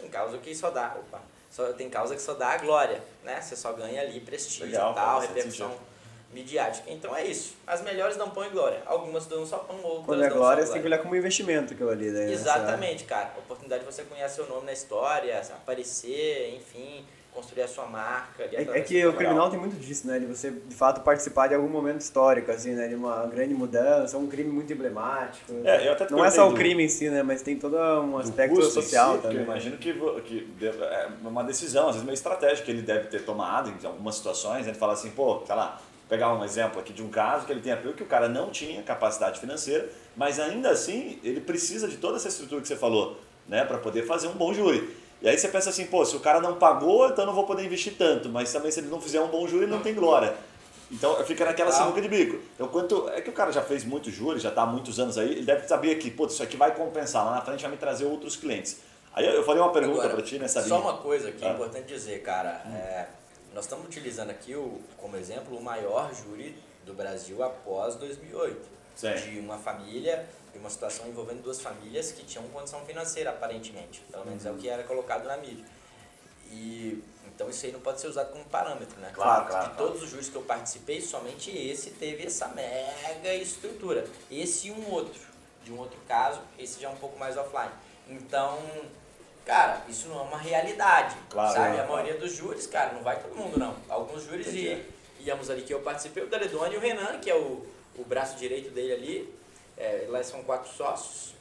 D: tem causa que só dá, opa, só, tem causa que só dá a glória, né? Você só ganha ali prestígio,
A: Legal,
D: tal, repercussão midiática. Então é isso. As melhores dão pão e glória. Algumas dão só pão, outras
C: Quando é
D: dão
C: glória, você tem que olhar como investimento aquilo ali. Né?
D: Exatamente, cara. Oportunidade de você conhecer seu nome na história, aparecer, enfim, construir a sua marca.
C: É, é que o criminal tem muito disso, né? De você, de fato, participar de algum momento histórico, assim, né? De uma grande mudança, um crime muito emblemático.
A: É, eu até
C: Não é só o
A: do-
C: crime em si, né? Mas tem todo um aspecto social
A: si,
C: também.
A: Eu imagino que, que deve- é uma decisão, às vezes meio estratégica, que ele deve ter tomado em algumas situações. Ele fala assim, pô, sei lá, pegar um exemplo aqui de um caso que ele tem apelo que o cara não tinha capacidade financeira, mas ainda assim ele precisa de toda essa estrutura que você falou, né, para poder fazer um bom júri. E aí você pensa assim, pô, se o cara não pagou, então eu não vou poder investir tanto, mas também se ele não fizer um bom júri, ele não tem glória. Então fica naquela
D: Claro.
A: sinuca de bico. Então, quanto é que o cara já fez muito júri, já está há muitos anos aí, ele deve saber que, pô, isso aqui vai compensar, lá na frente vai me trazer outros clientes. Aí eu falei uma pergunta para ti nessa
D: Só
A: linha.
D: uma coisa que é
A: Ah.
D: importante dizer, cara. É, nós estamos utilizando aqui, o, como exemplo, o maior júri do Brasil após 2008.
A: Sim.
D: De uma família, de uma situação envolvendo duas famílias que tinham condição financeira, aparentemente. Pelo menos é o que era colocado na mídia. E então isso aí não pode ser usado como parâmetro, né?
A: Claro,
D: De
A: claro,
D: todos os júris que eu participei, somente esse teve essa mega estrutura. Esse e um outro. De um outro caso, esse já é um pouco mais offline. Então, cara, isso não é uma realidade.
A: Claro,
D: sabe?
A: é,
D: a maioria dos júris, cara, não vai todo mundo não. Alguns júris e íamos ali que eu participei, o Daledone e o Renan, que é o, o braço direito dele ali. É, lá são quatro sócios.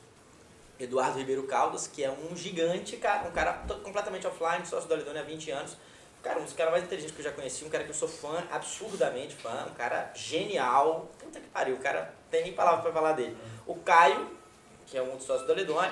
D: Eduardo Ribeiro Caldas, que é um gigante, cara, um cara completamente offline, sócio do Daledone há 20 anos. Cara, um dos caras mais inteligentes que eu já conheci, um cara que eu sou fã, absurdamente fã, um cara genial. Puta que pariu, o cara tem nem palavra pra falar dele. O Caio, que é um dos sócios do Daledone,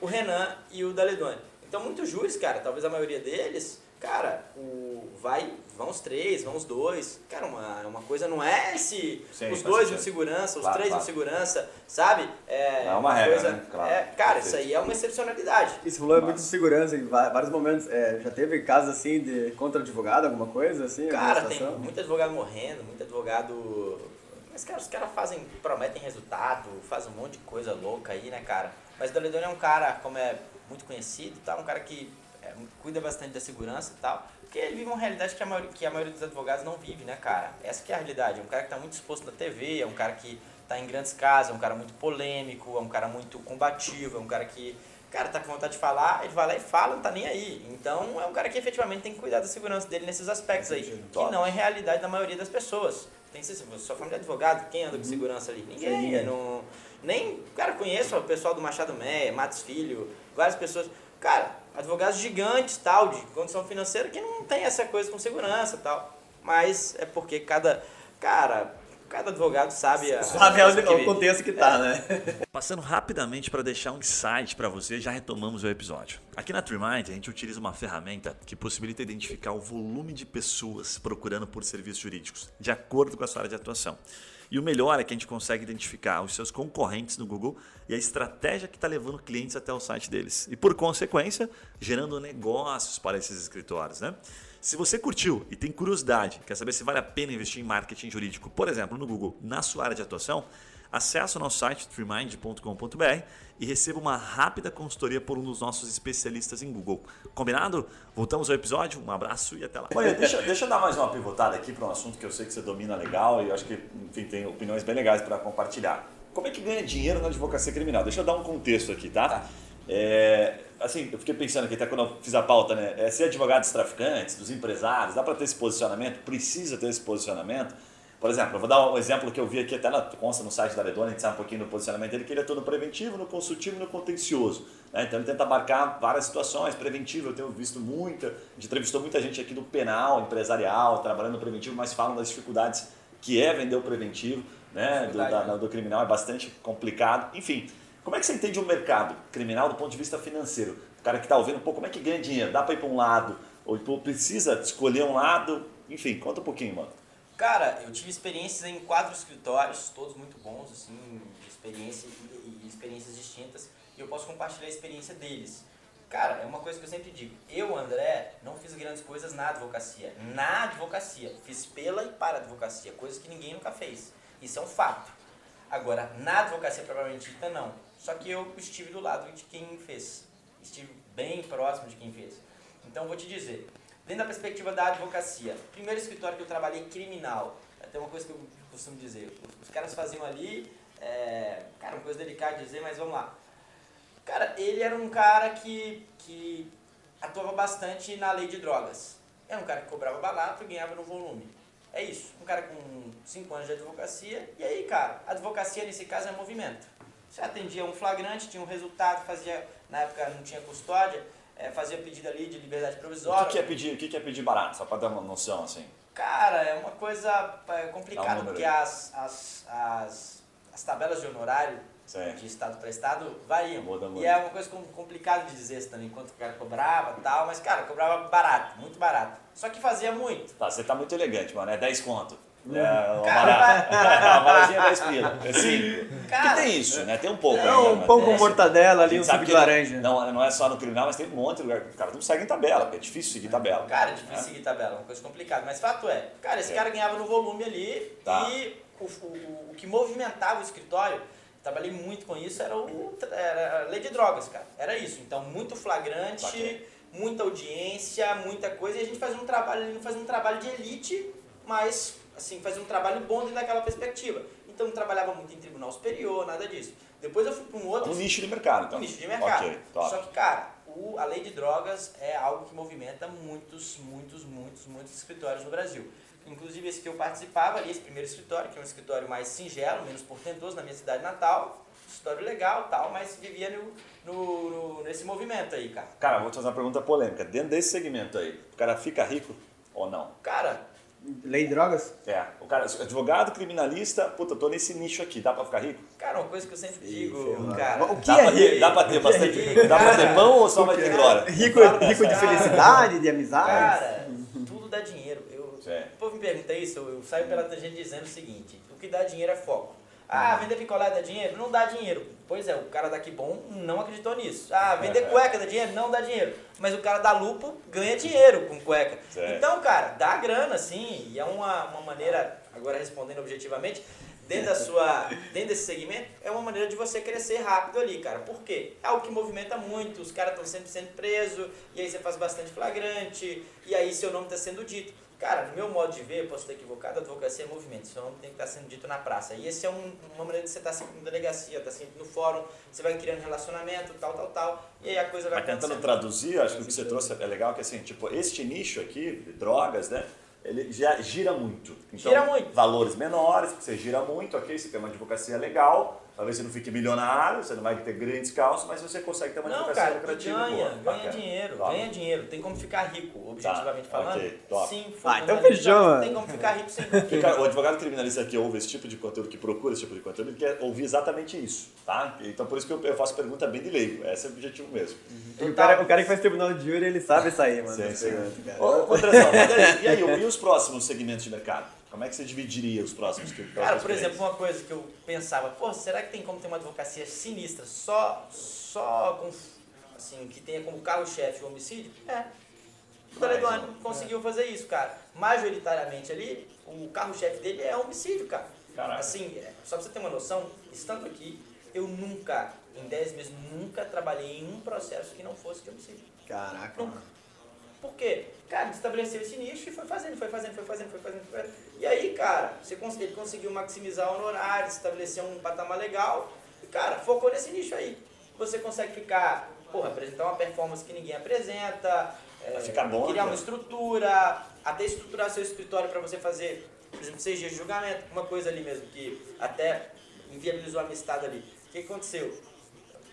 D: o Renan e o Daledone. Então, muitos júris, cara, talvez a maioria deles, cara, o, vai, vão os três, vão os dois. Cara, uma, uma coisa não é se
A: Sim,
D: os dois em segurança, os
A: Claro,
D: três
A: claro.
D: em segurança, sabe? É,
A: Não é uma regra,
D: coisa,
A: né? Claro,
D: é, cara,
A: perfeito.
D: isso aí é uma excepcionalidade.
C: Você falou muito de segurança em vários momentos. É, já teve casos assim de contra advogado, alguma coisa assim?
D: Cara, tem muito advogado morrendo, muito advogado. Mas, cara, os caras fazem, prometem resultado, fazem um monte de coisa louca aí, né, cara? Mas o Doledoni é um cara, como é muito conhecido tal, um cara que cuida bastante da segurança e tal, porque ele vive uma realidade que a, maioria, que a maioria dos advogados não vive, né, cara? Essa que é a realidade. É um cara que tá muito exposto na TV, é um cara que tá em grandes casas, é um cara muito polêmico, é um cara muito combativo, é um cara que cara tá com vontade de falar, ele vai lá e fala, não tá nem aí. Então é um cara que efetivamente tem que cuidar da segurança dele nesses aspectos aí, que não é realidade da maioria das pessoas. Tem que ser, sua família de advogado, quem anda com segurança ali? Ninguém. Não, nem, cara, conheço o pessoal do Machado Meia, Matos Filho, várias pessoas. Cara, advogados gigantes, tal, de condição financeira, que não tem essa coisa com segurança tal. Mas é porque cada, cara, cada advogado sabe a.
C: Sabe
D: a que
C: o contexto que tá, né?
A: Passando rapidamente para deixar um insight para você, já retomamos o episódio. Aqui na TreeMind a gente utiliza uma ferramenta que possibilita identificar o volume de pessoas procurando por serviços jurídicos, de acordo com a sua área de atuação. E o melhor é que a gente consegue identificar os seus concorrentes no Google e a estratégia que está levando clientes até o site deles. E por consequência, gerando negócios para esses escritórios. Né? Se você curtiu e tem curiosidade, quer saber se vale a pena investir em marketing jurídico, por exemplo, no Google, na sua área de atuação, acesse o nosso site treemind.com.br e receba uma rápida consultoria por um dos nossos especialistas em Google. Combinado? Voltamos ao episódio, um abraço e até lá. Olha, deixa, deixa eu dar mais uma pivotada aqui para um assunto que eu sei que você domina legal e eu acho que enfim, tem opiniões bem legais para compartilhar. Como é que ganha dinheiro na advocacia criminal? Deixa eu dar um contexto aqui, tá? É, assim, eu fiquei pensando aqui até quando eu fiz a pauta, né? É, ser advogado dos traficantes, dos empresários, dá para ter esse posicionamento? Precisa ter esse posicionamento? Por exemplo, eu vou dar um exemplo que eu vi aqui até na, consta no site da Redona, a gente sabe um pouquinho do posicionamento dele, que ele atua no preventivo, no consultivo e no contencioso. né? Então ele tenta abarcar várias situações. Preventivo, eu tenho visto muita, a gente entrevistou muita gente aqui do penal, empresarial, trabalhando no preventivo, mas falam das dificuldades que é vender o preventivo, né? Do,
D: Verdade,
A: da-
D: né?
A: do criminal, é bastante complicado. Enfim, como é que você entende o mercado criminal do ponto de vista financeiro? O cara que está ouvindo, pô, como é que ganha dinheiro? Dá para ir para um lado? Ou precisa escolher um lado? Enfim, conta um pouquinho, mano.
D: Cara, eu tive experiências em quatro escritórios, todos muito bons, assim, experiência e, experiências distintas, e eu posso compartilhar a experiência deles. Cara, é uma coisa que eu sempre digo. Eu, André, não fiz grandes coisas na advocacia. Na advocacia. Fiz pela e para a advocacia, coisas que ninguém nunca fez. Isso é um fato. Agora, na advocacia propriamente dita, não. Só que eu estive do lado de quem fez. Estive bem próximo de quem fez. Então, vou te dizer, dentro da perspectiva da advocacia, primeiro escritório que eu trabalhei criminal, tem uma coisa que eu costumo dizer, os caras faziam ali, é, cara, uma coisa delicada de dizer, mas vamos lá. Cara, ele era um cara que, que atuava bastante na lei de drogas. Era um cara que cobrava barato e ganhava no volume. É isso. Um cara com 5 anos de advocacia. E aí, cara, a advocacia nesse caso é movimento. Você atendia um flagrante, tinha um resultado, fazia, na época não tinha custódia, eh, fazia pedido ali de liberdade
A: O
D: provisória.
A: que, que é pedir, o que, que é pedir barato? Só para dar uma noção, assim.
D: Cara, é uma coisa é,
A: um
D: complicada,
A: número
D: porque as, as, as, as tabelas de honorário
A: Certo.
D: de estado para estado variam.
A: Muda muito.
D: E é uma coisa com- complicada de dizer também, quanto o cara cobrava e tal, mas, cara, cobrava barato, muito barato. Só que fazia muito.
A: Tá, você tá muito elegante, mano. É 10 conto. É, uma
D: Hum. Cara,
A: vara- uma varazinha é 10 pila. É 5.
D: Cara,
A: que tem isso, né? Tem um pouco.
C: É
A: ainda,
C: um
A: né?
C: pão com
A: Tem.
C: mortadela ali, um
A: sabe
C: suco
A: que
C: de laranja.
A: Não, não é só no criminal, mas tem um monte de lugar. Os caras não seguem tabela, porque é difícil seguir tabela.
D: Cara, é difícil seguir tabela, é uma coisa complicada. Mas fato é, cara, esse
A: É.
D: cara ganhava no volume ali
A: Tá.
D: e o, o, o que movimentava o escritório, trabalhei muito com isso, era, o, era a lei de drogas, cara. Era isso. Então, muito flagrante,
A: Bacana.
D: muita audiência, muita coisa. E a gente fazia um trabalho, ele não fazia um trabalho de elite, mas, assim, fazia um trabalho bom dentro daquela perspectiva. Então, não trabalhava muito em tribunal superior, nada disso. Depois eu fui para um outro
A: Um nicho de mercado, então.
D: um nicho de mercado.
A: Ok, top.
D: Só que, cara, o- a lei de drogas é algo que movimenta muitos, muitos, muitos, muitos escritórios no Brasil. Inclusive esse que eu participava ali, esse primeiro escritório, que é um escritório mais singelo, menos portentoso, na minha cidade natal. Escritório legal tal, mas vivia no, no- no- nesse movimento aí, cara.
A: Cara, vou te fazer uma pergunta polêmica. Dentro desse segmento aí, o cara fica rico ou não?
D: Cara,
C: Lei de drogas?
A: É, o cara, advogado, criminalista, puta, tô nesse nicho aqui, dá pra ficar rico?
D: Cara, uma coisa que eu sempre digo, cara.
C: O que
A: Dá
C: é
A: pra ter,
C: rico?
A: dá pra ter bastante. Dá pra ter pão ou só vai ter glória?
C: Rico, rico de felicidade, de amizade?
D: Cara, tudo dá dinheiro. Eu, o povo me pergunta isso, eu saio pela tangente dizendo o seguinte: o que dá dinheiro é foco. Ah, vender picolé dá dinheiro? Não dá dinheiro. Pois é, o cara daqui bom não acreditou nisso. Ah, vender cueca dá dinheiro? Não dá dinheiro. Mas o cara da lupo ganha dinheiro com cueca.
A: Certo.
D: Então, cara, dá grana sim. E é uma, uma maneira, agora respondendo objetivamente, dentro da sua. dentro desse segmento, é uma maneira de você crescer rápido ali, cara. Por quê? É algo que movimenta muito, os caras estão sempre sendo presos, e aí você faz bastante flagrante, e aí seu nome está sendo dito. Cara, no meu modo de ver, eu posso estar equivocado, a advocacia é movimento, seu nome tem que estar sendo dito na praça. E esse é um- uma maneira de você estar sempre na delegacia, estar sempre no fórum, você vai criando relacionamento, tal, tal, tal, e aí a coisa vai
A: Mas tentando traduzir, acho que o que você trouxe é legal, que assim, tipo, este nicho aqui, de drogas, né? Ele já gira muito. Então,
D: Gira muito.
A: Valores menores, porque você gira muito, ok? Você tem uma advocacia legal, talvez você não fique milionário, você não vai ter grandes calços, mas você consegue ter uma
D: Não,
A: advocacia
D: cara,
A: lucrativa.
D: ganha,
A: boa.
D: ganha
A: Bacana.
D: dinheiro, ganha dinheiro. Tem como ficar rico, objetivamente
A: Tá,
D: falando?
A: ok, top.
D: Sim,
C: Ah, então fechou, mano.
D: Tem como ficar rico.
A: Porque, cara, o advogado criminalista que ouve esse tipo de conteúdo, que procura esse tipo de conteúdo, ele quer ouvir exatamente isso, tá? Então por isso que eu eu faço pergunta bem de leigo, esse é o objetivo mesmo.
C: O cara, o cara que faz tribunal de júri, ele sabe sair, mano.
A: Sim, sim. Ô, Andrezão, e aí, e os próximos segmentos de mercado? Como é que você dividiria os próximos? que-
D: Cara, por exemplo, uma coisa que eu pensava, pô, será que tem como ter uma advocacia sinistra só, só com, assim, que tenha como carro-chefe o homicídio? É. O Toledano
A: um.
D: conseguiu fazer isso, cara. Majoritariamente ali, o carro-chefe dele é homicídio, cara.
A: Caraca.
D: Assim, é, só pra você ter uma noção, estando aqui, eu nunca, em 10 meses, nunca trabalhei em um processo que não fosse de homicídio.
C: Caraca,
D: Nunca. Por quê? Cara, ele estabeleceu esse nicho e foi fazendo, foi fazendo, foi fazendo, foi fazendo, foi fazendo. E aí, cara, você ele conseguiu maximizar honorários, estabelecer um patamar legal. E, cara, focou nesse nicho aí. Você consegue ficar, porra, apresentar uma performance que ninguém apresenta, é,
A: ficar bom,
D: criar
A: né?
D: uma estrutura, até estruturar seu escritório para você fazer, por exemplo, seis dias de julgamento, uma coisa ali mesmo, que até inviabilizou a estada ali. O que aconteceu?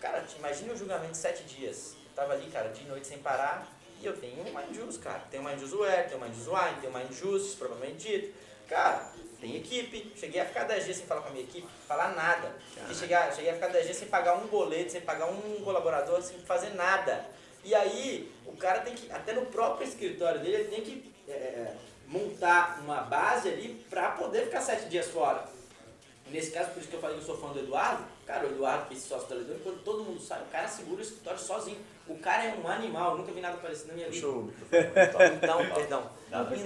D: Cara, imagina um julgamento de sete dias. Eu tava ali, cara, de noite sem parar. E eu tenho um Mind Juice, cara. Tem um Mind Juice Ware, tem um Mind Juice Wine, tem um Mind Juice, provavelmente dito. Cara, tem equipe. Cheguei a ficar 10 dias sem falar com a minha equipe, falar nada. Cheguei, a- cheguei a ficar 10 dias sem pagar um boleto, sem pagar um colaborador, sem fazer nada. E aí, o cara tem que, até no próprio escritório dele, ele tem que é, montar uma base ali pra poder ficar 7 dias fora. Nesse caso, por isso que eu falei que eu sou fã do Eduardo, cara, o Eduardo, que é sócio da quando todo mundo sai, o cara segura o escritório sozinho. O cara é um animal, nunca vi nada parecido na minha vida.
A: Microfone. Top.
D: Então, perdão.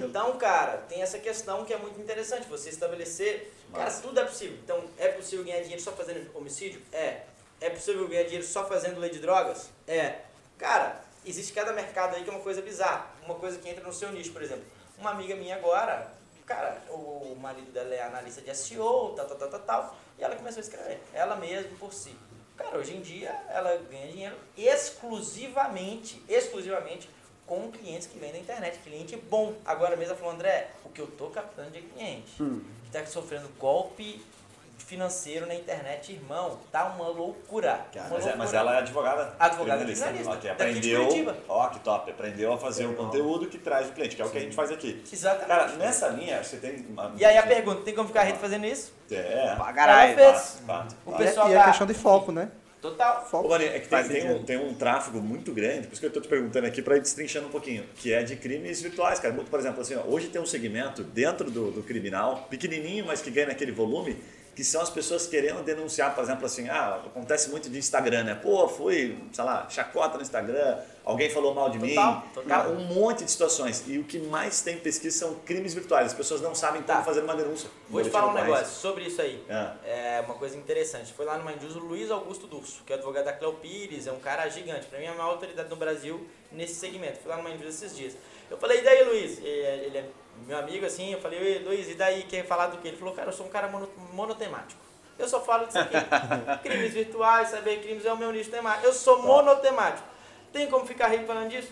D: Então, cara, tem essa questão que é muito interessante, você estabelecer. Cara, tudo é possível. Então, é possível ganhar dinheiro só fazendo homicídio? É. É possível ganhar dinheiro só fazendo lei de drogas? É. Cara, existe cada mercado aí que é uma coisa bizarra. Uma coisa que entra no seu nicho, por exemplo. Uma amiga minha agora, cara, o marido dela é analista de SEO, tal, tal, tal, tal, tal, e ela começou a escrever. Ela mesma por si. Cara, hoje em dia ela ganha dinheiro exclusivamente, exclusivamente com clientes que vêm da internet, cliente bom. Agora mesmo ela falou, André, o que eu tô captando de cliente que tá sofrendo golpe financeiro na internet, irmão, tá uma loucura. Uma
A: Mas, é- mas
D: loucura.
A: ela é advogada.
D: Advogada
A: criminalista.
D: criminalista,
A: Ok,
D: daqui de
A: aprendeu. Ó, que top. Aprendeu a fazer um conteúdo que traz o cliente, que é o que a gente faz aqui.
D: Exatamente.
A: Cara, nessa linha, você tem. Uma...
D: E aí a pergunta, tem como ficar rico fazendo isso?
A: É.
C: Pra caralho.
D: O.
B: E,
D: pessoal
B: é- e
D: da-
B: é questão de foco, né?
D: Total.
A: Ô,
B: Foco.
A: Mani, é que tem, tem um, tem um tráfego muito grande, por isso que eu estou te perguntando aqui para ir destrinchando um pouquinho, que é de crimes virtuais, cara. Por exemplo, assim, ó, hoje tem um segmento dentro do, do criminal, pequenininho, mas que ganha naquele volume, que são as pessoas querendo denunciar, por exemplo, assim, ah, acontece muito de Instagram, né? Pô, fui, sei lá, chacota no Instagram, alguém falou mal de
D: Total,
A: mim.
D: total.
A: Cara, um monte de situações. E o que mais tem pesquisa são crimes virtuais. As pessoas não sabem como
D: Tá.
A: fazer uma denúncia.
D: Vou te falar um
A: ocorrência.
D: negócio sobre isso aí.
A: É.
D: É uma coisa interessante. Foi lá no Mandius o Luiz Augusto Durso, que é advogado da Cleo Pires, é um cara gigante. Pra mim é a maior autoridade no Brasil nesse segmento. Fui lá no Mandius esses dias. Eu falei, e daí, Luiz? Ele é meu amigo, assim. Eu falei, "Oi, Luiz, e daí? Quer falar do quê? Ele falou, cara, eu sou um cara mono- monotemático. Eu só falo disso aqui. crimes virtuais, saber crimes é o meu nicho temático. Eu sou monotemático. Tem como ficar rico falando disso?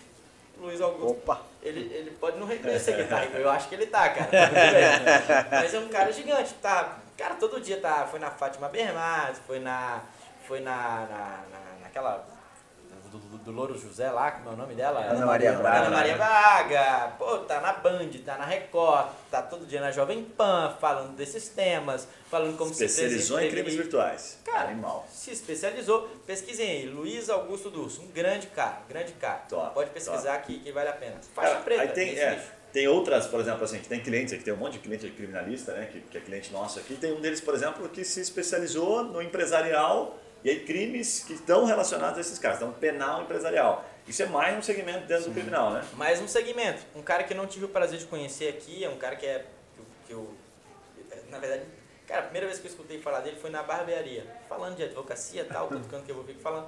D: Luiz Augusto.
C: Opa.
D: Ele, ele pode não reconhecer que ele tá rico, eu acho que ele tá, cara. Mas é um cara gigante, tá? Cara, todo dia tá. Foi na Fátima Bernardes, foi na. Foi na. na, na- naquela. Do, do, do Louro José lá, como é o nome dela?
C: Ana Maria Braga.
D: Ana Maria Braga. Pô, tá na Band, tá na Record, tá todo dia na Jovem Pan, falando desses temas, falando como se
A: Especializou em crimes virtuais.
D: Cara,
A: Animal.
D: se especializou. Pesquisem aí, Luiz Augusto Durso, um grande cara, grande cara.
A: Top,
D: Pode pesquisar aqui que vale a pena. Faixa
A: Cara,
D: preta.
A: aí tem, é, tem outras, por exemplo, assim, que tem clientes aqui, tem um monte de cliente criminalista, né, que, que é cliente nosso aqui. Tem um deles, por exemplo, que se especializou no empresarial e aí crimes que estão relacionados a esses caras. Então, penal empresarial. Isso é mais um segmento dentro do criminal, né?
D: Mais um segmento. Um cara que eu não tive o prazer de conhecer aqui, é um cara que é. que eu. que eu- na verdade, cara, a primeira vez que eu escutei falar dele foi na barbearia. Falando de advocacia e tal, todo canto que eu vou ficar falando.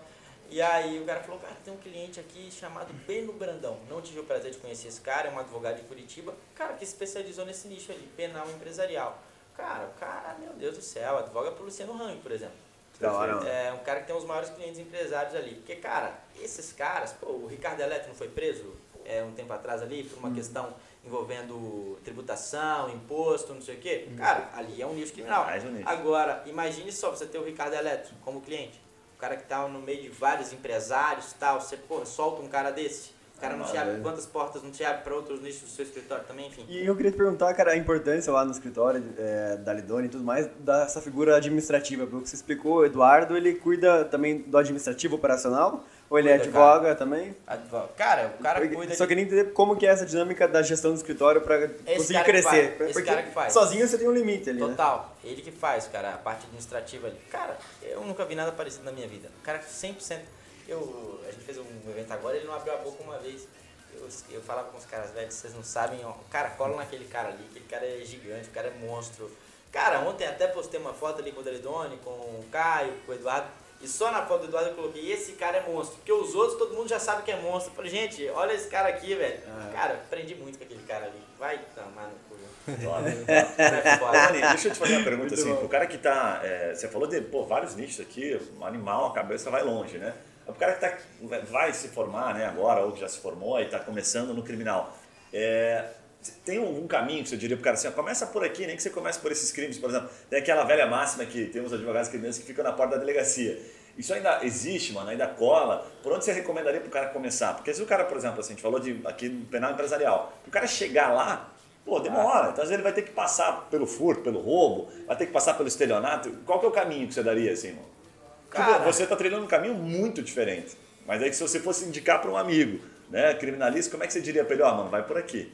D: E aí o cara falou, cara, tem um cliente aqui chamado Beno Brandão. Não tive o prazer de conhecer esse cara, é um advogado de Curitiba, cara, que se especializou nesse nicho ali, penal empresarial. Cara, o cara, meu Deus do céu, advoga pro Luciano Hang, por exemplo.
C: Da hora, mano.
D: É um cara que tem os maiores clientes empresários ali. Porque, cara, esses caras, pô, o Ricardo Eletro não foi preso é, um tempo atrás ali por uma
C: Hum.
D: questão envolvendo tributação, imposto, não sei o quê. Cara, ali é um nicho criminal.
A: Mais um nicho.
D: Agora, imagine só você ter o Ricardo Eletro como cliente. O cara que tá no meio de vários empresários e tal, você, pô, solta um cara desse. O cara não te abre quantas portas não te abre para outros nichos do seu escritório também, enfim.
C: E eu queria te perguntar, cara, a importância lá no escritório é, da Lidone e tudo mais, dessa figura administrativa. Pelo que você explicou, o Eduardo, ele cuida também do administrativo operacional? Ou ele é
D: Cuida,
C: advoga também?
D: Advo- Cara, o cara cuida
C: Só
D: de
C: queria entender como que é essa dinâmica da gestão do escritório para conseguir
D: cara
C: crescer.
D: esse
C: Porque
D: cara que faz.
C: sozinho você tem um limite ali, né?
D: Total. Ele que faz, cara, a parte administrativa ali. Cara, eu nunca vi nada parecido na minha vida. O cara 100%. Eu, a gente fez um evento agora, ele não abriu a boca uma vez. Eu, eu falava com os caras, velho, vocês não sabem, ó. Cara, cola naquele cara ali, aquele cara é gigante, o cara é monstro. Cara, ontem até postei uma foto ali com o Deridone, com o Caio, com o Eduardo. E só na foto do Eduardo eu coloquei, esse cara é monstro. Porque os outros, todo mundo já sabe que é monstro. Eu falei, gente, olha esse cara aqui, velho. Cara, aprendi muito com aquele cara ali. Vai tomar no cu.
A: Deixa eu te fazer uma pergunta assim, o cara que tá. é, você falou de pô, vários nichos aqui, um animal, a cabeça vai longe, né? O cara que tá, vai se formar né, agora, ou que já se formou e está começando no criminal. é, tem algum caminho que você diria pro cara assim, ó, começa por aqui, nem que você comece por esses crimes, por exemplo. Tem aquela velha máxima que tem uns advogados criminalistas que ficam na porta da delegacia. Isso ainda existe, mano, ainda cola. Por onde você recomendaria pro cara começar? Porque se o cara, por exemplo, assim, a gente falou de aqui no penal empresarial, o cara chegar lá, pô, demora. Então às vezes ele vai ter que passar pelo furto, pelo roubo, vai ter que passar pelo estelionato. Qual que é o caminho que você daria, assim, mano? Tipo,
D: Cara.
A: você está trilhando um caminho muito diferente. Mas aí se você fosse indicar para um amigo, né, criminalista, como é que você diria para ele, ó, mano, vai por aqui?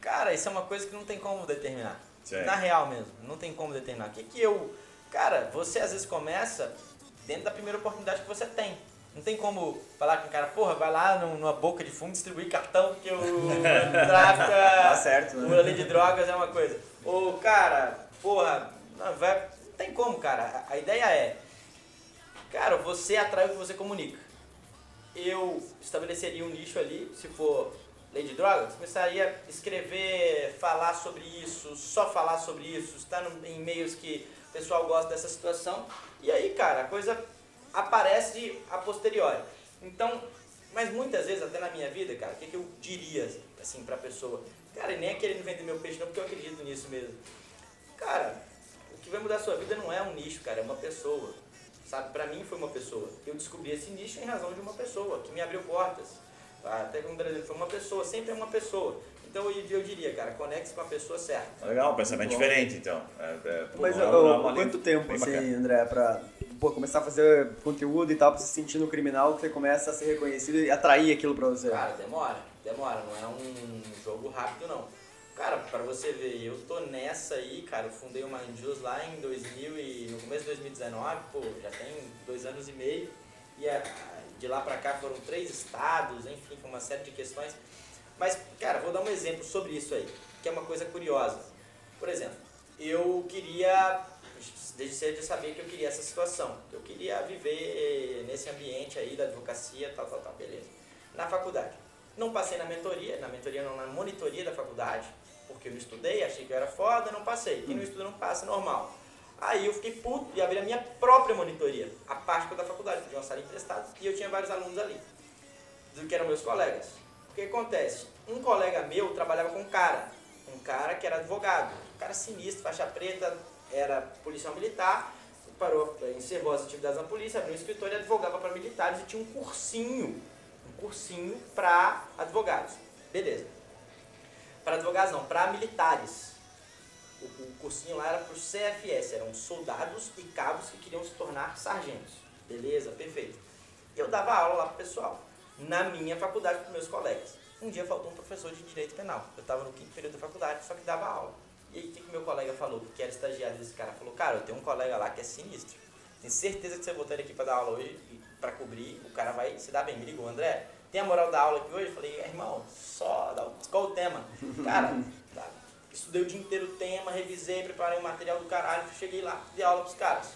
D: Cara, isso é uma coisa que não tem como determinar.
A: Sim.
D: Na real mesmo, não tem como determinar. O que que eu... Cara, você às vezes começa dentro da primeira oportunidade que você tem. Não tem como falar com o cara, porra, vai lá num- numa boca de fundo distribuir cartão porque o tráfico...
C: Tá certo, né?
D: O ali de drogas é uma coisa. Ou, cara, porra, não, vai, não tem como, cara. A ideia é, cara, você atrai o que você comunica. Eu estabeleceria um nicho ali, se for lei de drogas, começaria a escrever, falar sobre isso, só falar sobre isso, estar no- em meios que o pessoal gosta dessa situação. E aí, cara, a coisa aparece a posteriori. Então, mas muitas vezes, até na minha vida, cara, o que, que eu diria, assim, pra pessoa? Cara, nem é querendo vender meu peixe não, porque eu acredito nisso mesmo. Cara, o que vai mudar a sua vida não é um nicho, cara, é uma pessoa. Sabe, pra mim foi uma pessoa. Eu descobri esse nicho em razão de uma pessoa, que me abriu portas. Até como Brasil foi uma pessoa, sempre é uma pessoa. Então eu, eu diria, cara, conecte com a pessoa certa.
A: Legal, um pensamento diferente, então. É, é, pô,
C: Mas
A: é uma- uma
C: quanto tempo, assim,
A: bacana.
C: André, pra pô, começar a fazer conteúdo e tal, pra se sentir no criminal, que você começa a ser reconhecido e atrair aquilo pra você?
D: Cara, demora, demora, não é um jogo rápido não. Cara, pra você ver, eu tô nessa aí, cara, eu fundei Mind Juice lá em 2000 e no começo de 2019, pô, já tem dois anos e meio, e é, de lá pra cá foram três estados, enfim, foi uma série de questões. Mas, cara, vou dar um exemplo sobre isso aí, que é uma coisa curiosa. Por exemplo, eu queria, desde cedo sabia que eu queria essa situação. Eu queria viver nesse ambiente aí da advocacia, tal, tal, tal, beleza. Na faculdade. Não passei na mentoria, na mentoria não, na monitoria da faculdade, porque eu não estudei, achei que eu era foda, não passei. Quem não estuda não passa, normal. Aí eu fiquei puto e abri a minha própria monitoria, a parte da faculdade, pedi uma sala emprestada e eu tinha vários alunos ali, que eram meus colegas. O que acontece? Um colega meu trabalhava com um cara, um cara que era advogado, um cara sinistro, faixa preta, era policial militar, parou, eh, encerrou as atividades na polícia, abriu um escritório e advogava para militares e tinha um cursinho, um cursinho para advogados. Beleza. Para advogados não, para militares. O, o cursinho lá era para os CFS, eram soldados e cabos que queriam se tornar sargentos. Beleza, perfeito. Eu dava aula lá pro pessoal, na minha faculdade com meus colegas. Um dia faltou um professor de direito penal. Eu estava no quinto período da faculdade, só que dava aula. E aí o que, que meu colega falou? Que era estagiário desse cara. Falou, cara, eu tenho um colega lá que é sinistro. Tenho certeza que você ele aqui para dar aula hoje, para cobrir, o cara vai se dar bem. Me ligou, André, tem a moral da aula aqui hoje? Eu falei, irmão, só dá, qual o tema? Cara, tá, estudei o dia inteiro o tema, revisei, preparei o material do caralho, cheguei lá, dei aula pros caras.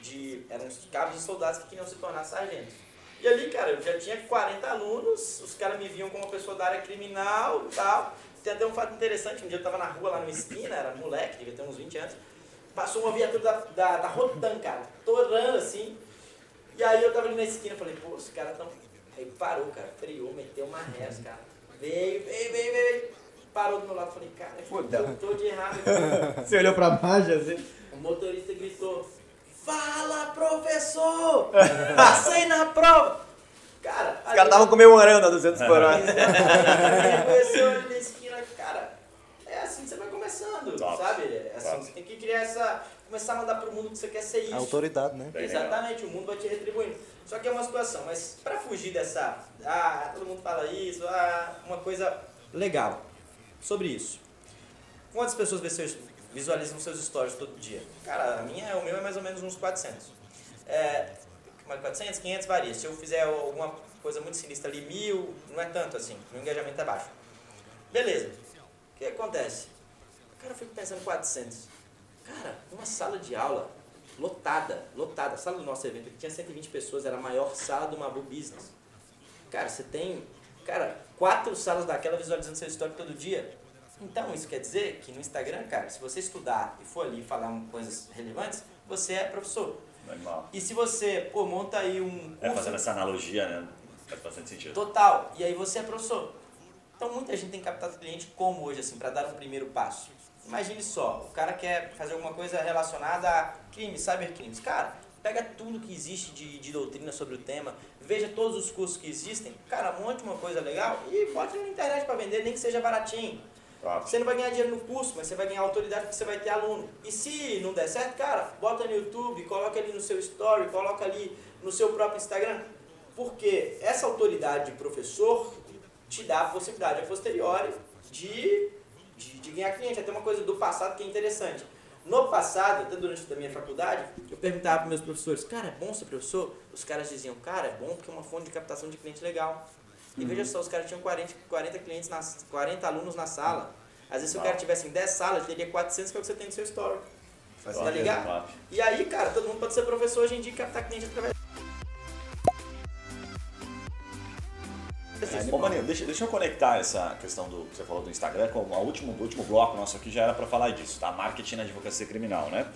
D: De, eram os cabos de soldados que queriam se tornar sargentos. E ali, cara, eu já tinha 40 alunos, os caras me viam como uma pessoa da área criminal e tal. Tem até um fato interessante, um dia eu tava na rua lá numa esquina, era moleque, devia ter uns 20 anos, passou uma viatura da, da, da Rotan, cara, torando assim. E aí eu tava ali na esquina, falei, pô, os caras tão. Aí parou, cara, freou, meteu uma ré, os caras. Veio, veio, veio, veio. Parou do meu lado, falei, cara, eu tô de errado aqui?
C: Você olhou pra baixo assim?
D: O motorista gritou: Fala, professor! Passei na prova! Cara,
C: Os caras estavam comemorando a 200 por hora.
D: reconheceu ali na esquina, cara. É assim que você vai começando,
A: Top.
D: sabe? É assim,
A: Top.
D: você tem que criar essa. Começar a mandar pro mundo que você quer ser isso.
B: A autoridade, né?
D: Exatamente, o mundo vai te retribuindo. Só que é uma situação, mas pra fugir dessa. Ah, todo mundo fala isso, ah, uma coisa legal sobre isso. Quantas pessoas visualizam seus stories todo dia? Cara, a minha, o meu é mais ou menos uns 400. É, mais 400, 500 varia. Se eu fizer alguma coisa muito sinistra ali, mil, não é tanto assim, meu engajamento é baixo. Beleza. O que acontece? Cara, eu fico pensando 400. Cara, uma sala de aula lotada, lotada. A sala do nosso evento que tinha 120 pessoas, era a maior sala do Mabu Business. Cara, você tem, cara, quatro salas daquela visualizando seu story todo dia. Então, isso quer dizer que no Instagram, cara, se você estudar e for ali falar coisas relevantes, você é professor.
A: Normal.
D: E se você, pô, monta aí um
A: É,
D: curso
A: fazendo essa analogia, né? Faz bastante sentido.
D: Total. E aí você é professor. Então muita gente tem captado cliente como hoje, assim, para dar um primeiro passo. Imagine só, o cara quer fazer alguma coisa relacionada a crimes, cybercrimes. Cara, pega tudo que existe de, de doutrina sobre o tema, veja todos os cursos que existem, cara, monte uma coisa legal e bote na internet para vender, nem que seja baratinho.
A: Top.
D: Você não vai ganhar dinheiro no curso, mas você vai ganhar autoridade porque você vai ter aluno. E se não der certo, cara, bota no YouTube, coloca ali no seu story, coloca ali no seu próprio Instagram. Porque essa autoridade de professor te dá a possibilidade a posteriori de, de, de ganhar cliente. Até uma coisa do passado que é interessante. No passado, até durante a minha faculdade, eu perguntava para meus professores, cara, é bom ser professor? Os caras diziam, cara, é bom porque é uma fonte de captação de cliente legal. E veja só, os caras tinham 40, 40 clientes, nas, 40 alunos na sala. Às vezes, se o cara tivesse em 10 salas, ele teria 400, que é o que você tem no seu story.
B: Faz
D: Tá ligado? E aí, cara, todo mundo pode ser professor hoje em dia e captar cliente através
A: Ô, Maninho, deixa, deixa eu conectar essa questão do que você falou do Instagram com o último, o último bloco nosso aqui já era para falar disso, tá? Marketing na advocacia criminal, né?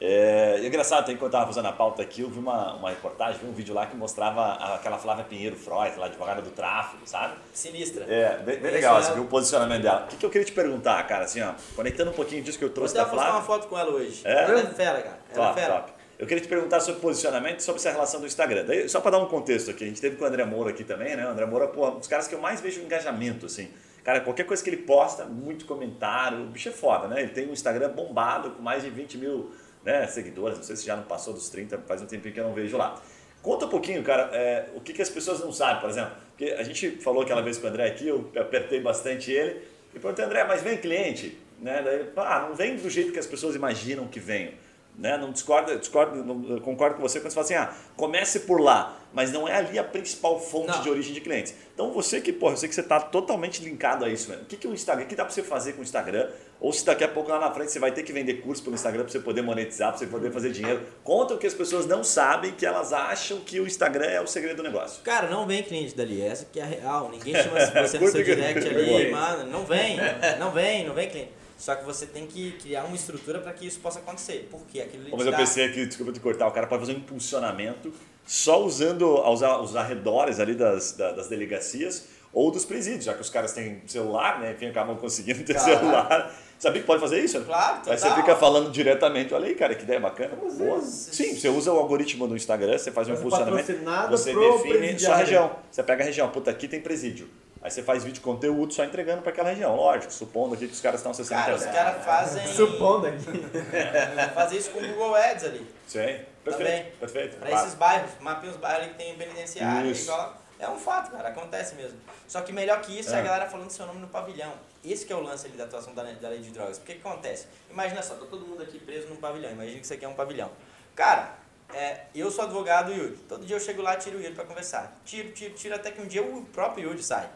A: É, e é engraçado, tem que eu estava fazendo a pauta aqui, eu vi uma, uma reportagem, vi um vídeo lá que mostrava aquela Flávia Pinheiro Freud, lá advogada do tráfico, sabe?
D: sinistra.
A: É, bem, bem legal,
D: é-
A: você viu o posicionamento dela. O que, que eu queria te perguntar, cara, assim, ó, conectando um pouquinho disso que eu
D: Vou
A: trouxe
D: até
A: da
D: postar uma
A: Flávia.
D: foto com ela hoje.
A: É?
D: Ela é fera, cara. Ela é
A: Top,
D: fera.
A: top. Eu queria te perguntar sobre posicionamento sobre essa relação do Instagram. Daí, só para dar um contexto aqui, a gente teve com o André Moura aqui também, né? O André Moura, pô, um dos caras que eu mais vejo engajamento, assim. Cara, qualquer coisa que ele posta, muito comentário, o bicho é foda, né? Ele tem um Instagram bombado com mais de 20 mil né, seguidores, não sei se já não passou dos 30, faz um tempinho que eu não vejo lá. Conta um pouquinho, cara, é, o que, que as pessoas não sabem, por exemplo. Porque a gente falou aquela vez com o André aqui, eu apertei bastante ele, e perguntei, André, mas vem cliente? Né? Daí, ele, ah, não vem do jeito que as pessoas imaginam que venham. Né? Não discordo, discordo não, concordo com você quando você fala assim, ah, comece por lá, mas não é ali a principal fonte
D: Não.
A: de origem de clientes. Então você que, porra, eu sei que você está totalmente linkado a isso, velho. O que, que o Instagram, o que dá para você fazer com o Instagram? Ou se daqui a pouco lá na frente você vai ter que vender curso pelo Instagram para você poder monetizar, para você poder fazer dinheiro. Conta o que as pessoas não sabem, que elas acham que o Instagram é o segredo do negócio.
D: Cara, não vem cliente dali, essa que é a real. Ninguém chama você no seu direct ali, mano. Não vem, não vem, não vem cliente. Só que você tem que criar uma estrutura para que isso possa acontecer. Porque aquilo
A: Mas eu
D: dá-
A: pensei aqui, desculpa te cortar, o cara pode fazer um impulsionamento só usando os, os arredores ali das, da- das delegacias ou dos presídios, já que os caras têm celular, né? Enfim, acabam conseguindo ter
C: Caraca.
A: celular. Sabia que pode fazer isso?
D: Claro,
A: Aí você
D: total.
A: fica falando diretamente, olha aí, cara, que ideia bacana. Boa. Sim, você usa o algoritmo do Instagram, você faz um impulsionamento, você define sua região. Você pega a região, puta, aqui tem presídio. Aí você faz vídeo conteúdo só entregando para aquela região, lógico, supondo aqui que os caras estão acessando a
D: Cara, os
A: internet.
D: caras fazem.
C: Supondo aqui.
D: Fazem isso com o Google Ads ali.
A: Sim, perfeito,
D: Também.
A: perfeito.
D: Pra
A: Claro.
D: esses bairros, mapinha os bairros ali que tem penitenciário. É um fato, cara, acontece mesmo. Só que melhor que isso é,
A: É.
D: a galera falando seu nome no pavilhão. Esse que é o lance ali da atuação da, da lei de drogas. Porque que acontece? Imagina só, tá todo mundo aqui preso num pavilhão. Imagina que isso aqui é um pavilhão. Cara, é, eu sou advogado do Yuri. Todo dia eu chego lá e tiro o Yuri pra conversar. Tiro, tiro, tiro, até que um dia o próprio Yuri sai.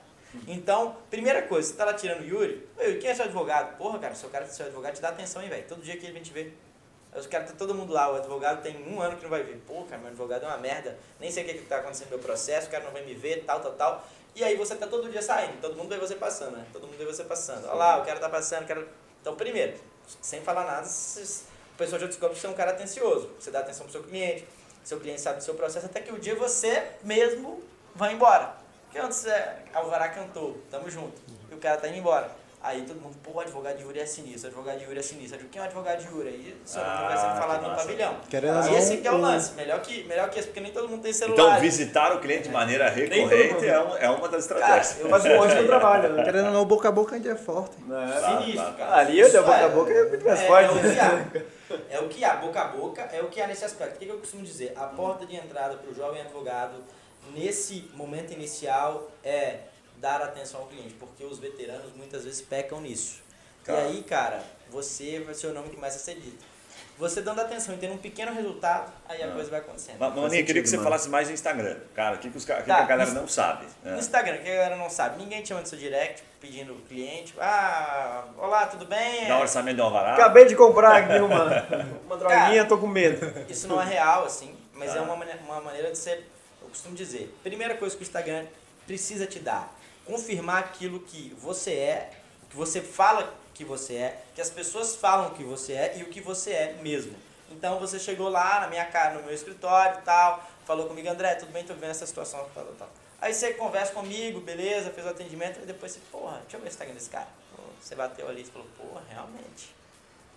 D: Então, primeira coisa, você tá lá tirando o Yuri. Ô, Yuri, quem é seu advogado? Porra, cara, seu cara seu advogado te dá atenção, hein, velho. Todo dia que ele vem te ver. Os caras, tá todo mundo lá, o advogado tem um ano que não vai ver. Pô, cara, meu advogado é uma merda, nem sei o que, que tá acontecendo no meu processo, o cara não vai me ver, tal, tal, tal. E aí você tá todo dia saindo, todo mundo vê você passando, né? Todo mundo vê você passando. Olha lá, o cara tá passando, o cara... Então, primeiro, sem falar nada, o pessoal já descobre que você é um cara atencioso. Você dá atenção pro seu cliente, seu cliente sabe do seu processo, até que o dia você mesmo vai embora. Porque antes é, Alvará cantou, tamo junto, e o cara tá indo embora. Aí todo mundo, pô, o advogado de Yuri é sinistro, o advogado de Yuri é sinistro. Quem é o advogado de Yuri? Aí seu nome vai
A: Ah,
D: sendo
A: que
D: falado no
A: massa.
D: pavilhão.
B: Querendo
D: E esse que é o lance, melhor que, melhor que esse, porque nem todo mundo tem celular.
A: Então, visitar o cliente de maneira recorrente é, um- é uma das estratégias.
D: Cara, eu
C: um monte do trabalho, né?
B: Querendo ou não, o boca a boca ainda é forte.
C: É.
D: Sinistro,
A: Tá, tá.
D: cara.
C: Ali eu dei boca a boca é muito mais
D: é,
C: forte.
D: É o que há. É o que há, boca a boca, é o que há nesse aspecto. O que que eu costumo dizer? A porta de entrada para o jovem advogado, nesse momento inicial, é dar atenção ao cliente, porque os veteranos muitas vezes pecam nisso.
A: Cara.
D: E aí, cara, você vai ser o nome que mais vai ser dito. Você dando atenção e tendo um pequeno resultado, aí a
A: Ah.
D: coisa vai acontecendo.
A: Mas, Maninha, queria que você
C: sentido,
A: falasse mais no Instagram. Cara, o que, que, os, o que
D: Tá,
A: que a galera não sabe?
D: No
A: É.
D: Instagram, que a galera não sabe, ninguém te chama no seu direct pedindo cliente. Ah, olá, tudo bem?
A: Dá um orçamento de alvará.
C: Acabei de comprar aqui uma, uma droguinha, tô com medo.
D: Isso não é real, assim, mas
A: Tá.
D: é uma, uma maneira de ser, eu costumo dizer. Primeira coisa que o Instagram precisa te dar, confirmar aquilo que você é, que você fala que você é, que as pessoas falam que você é e o que você é mesmo. Então você chegou lá na minha casa, no meu escritório e tal, falou comigo, André, tudo bem, tô vendo essa situação, tal, tal, tal. Aí você conversa comigo, beleza, fez o atendimento, e depois você, porra, deixa eu ver o Instagram desse cara. Você bateu ali e falou, porra, realmente.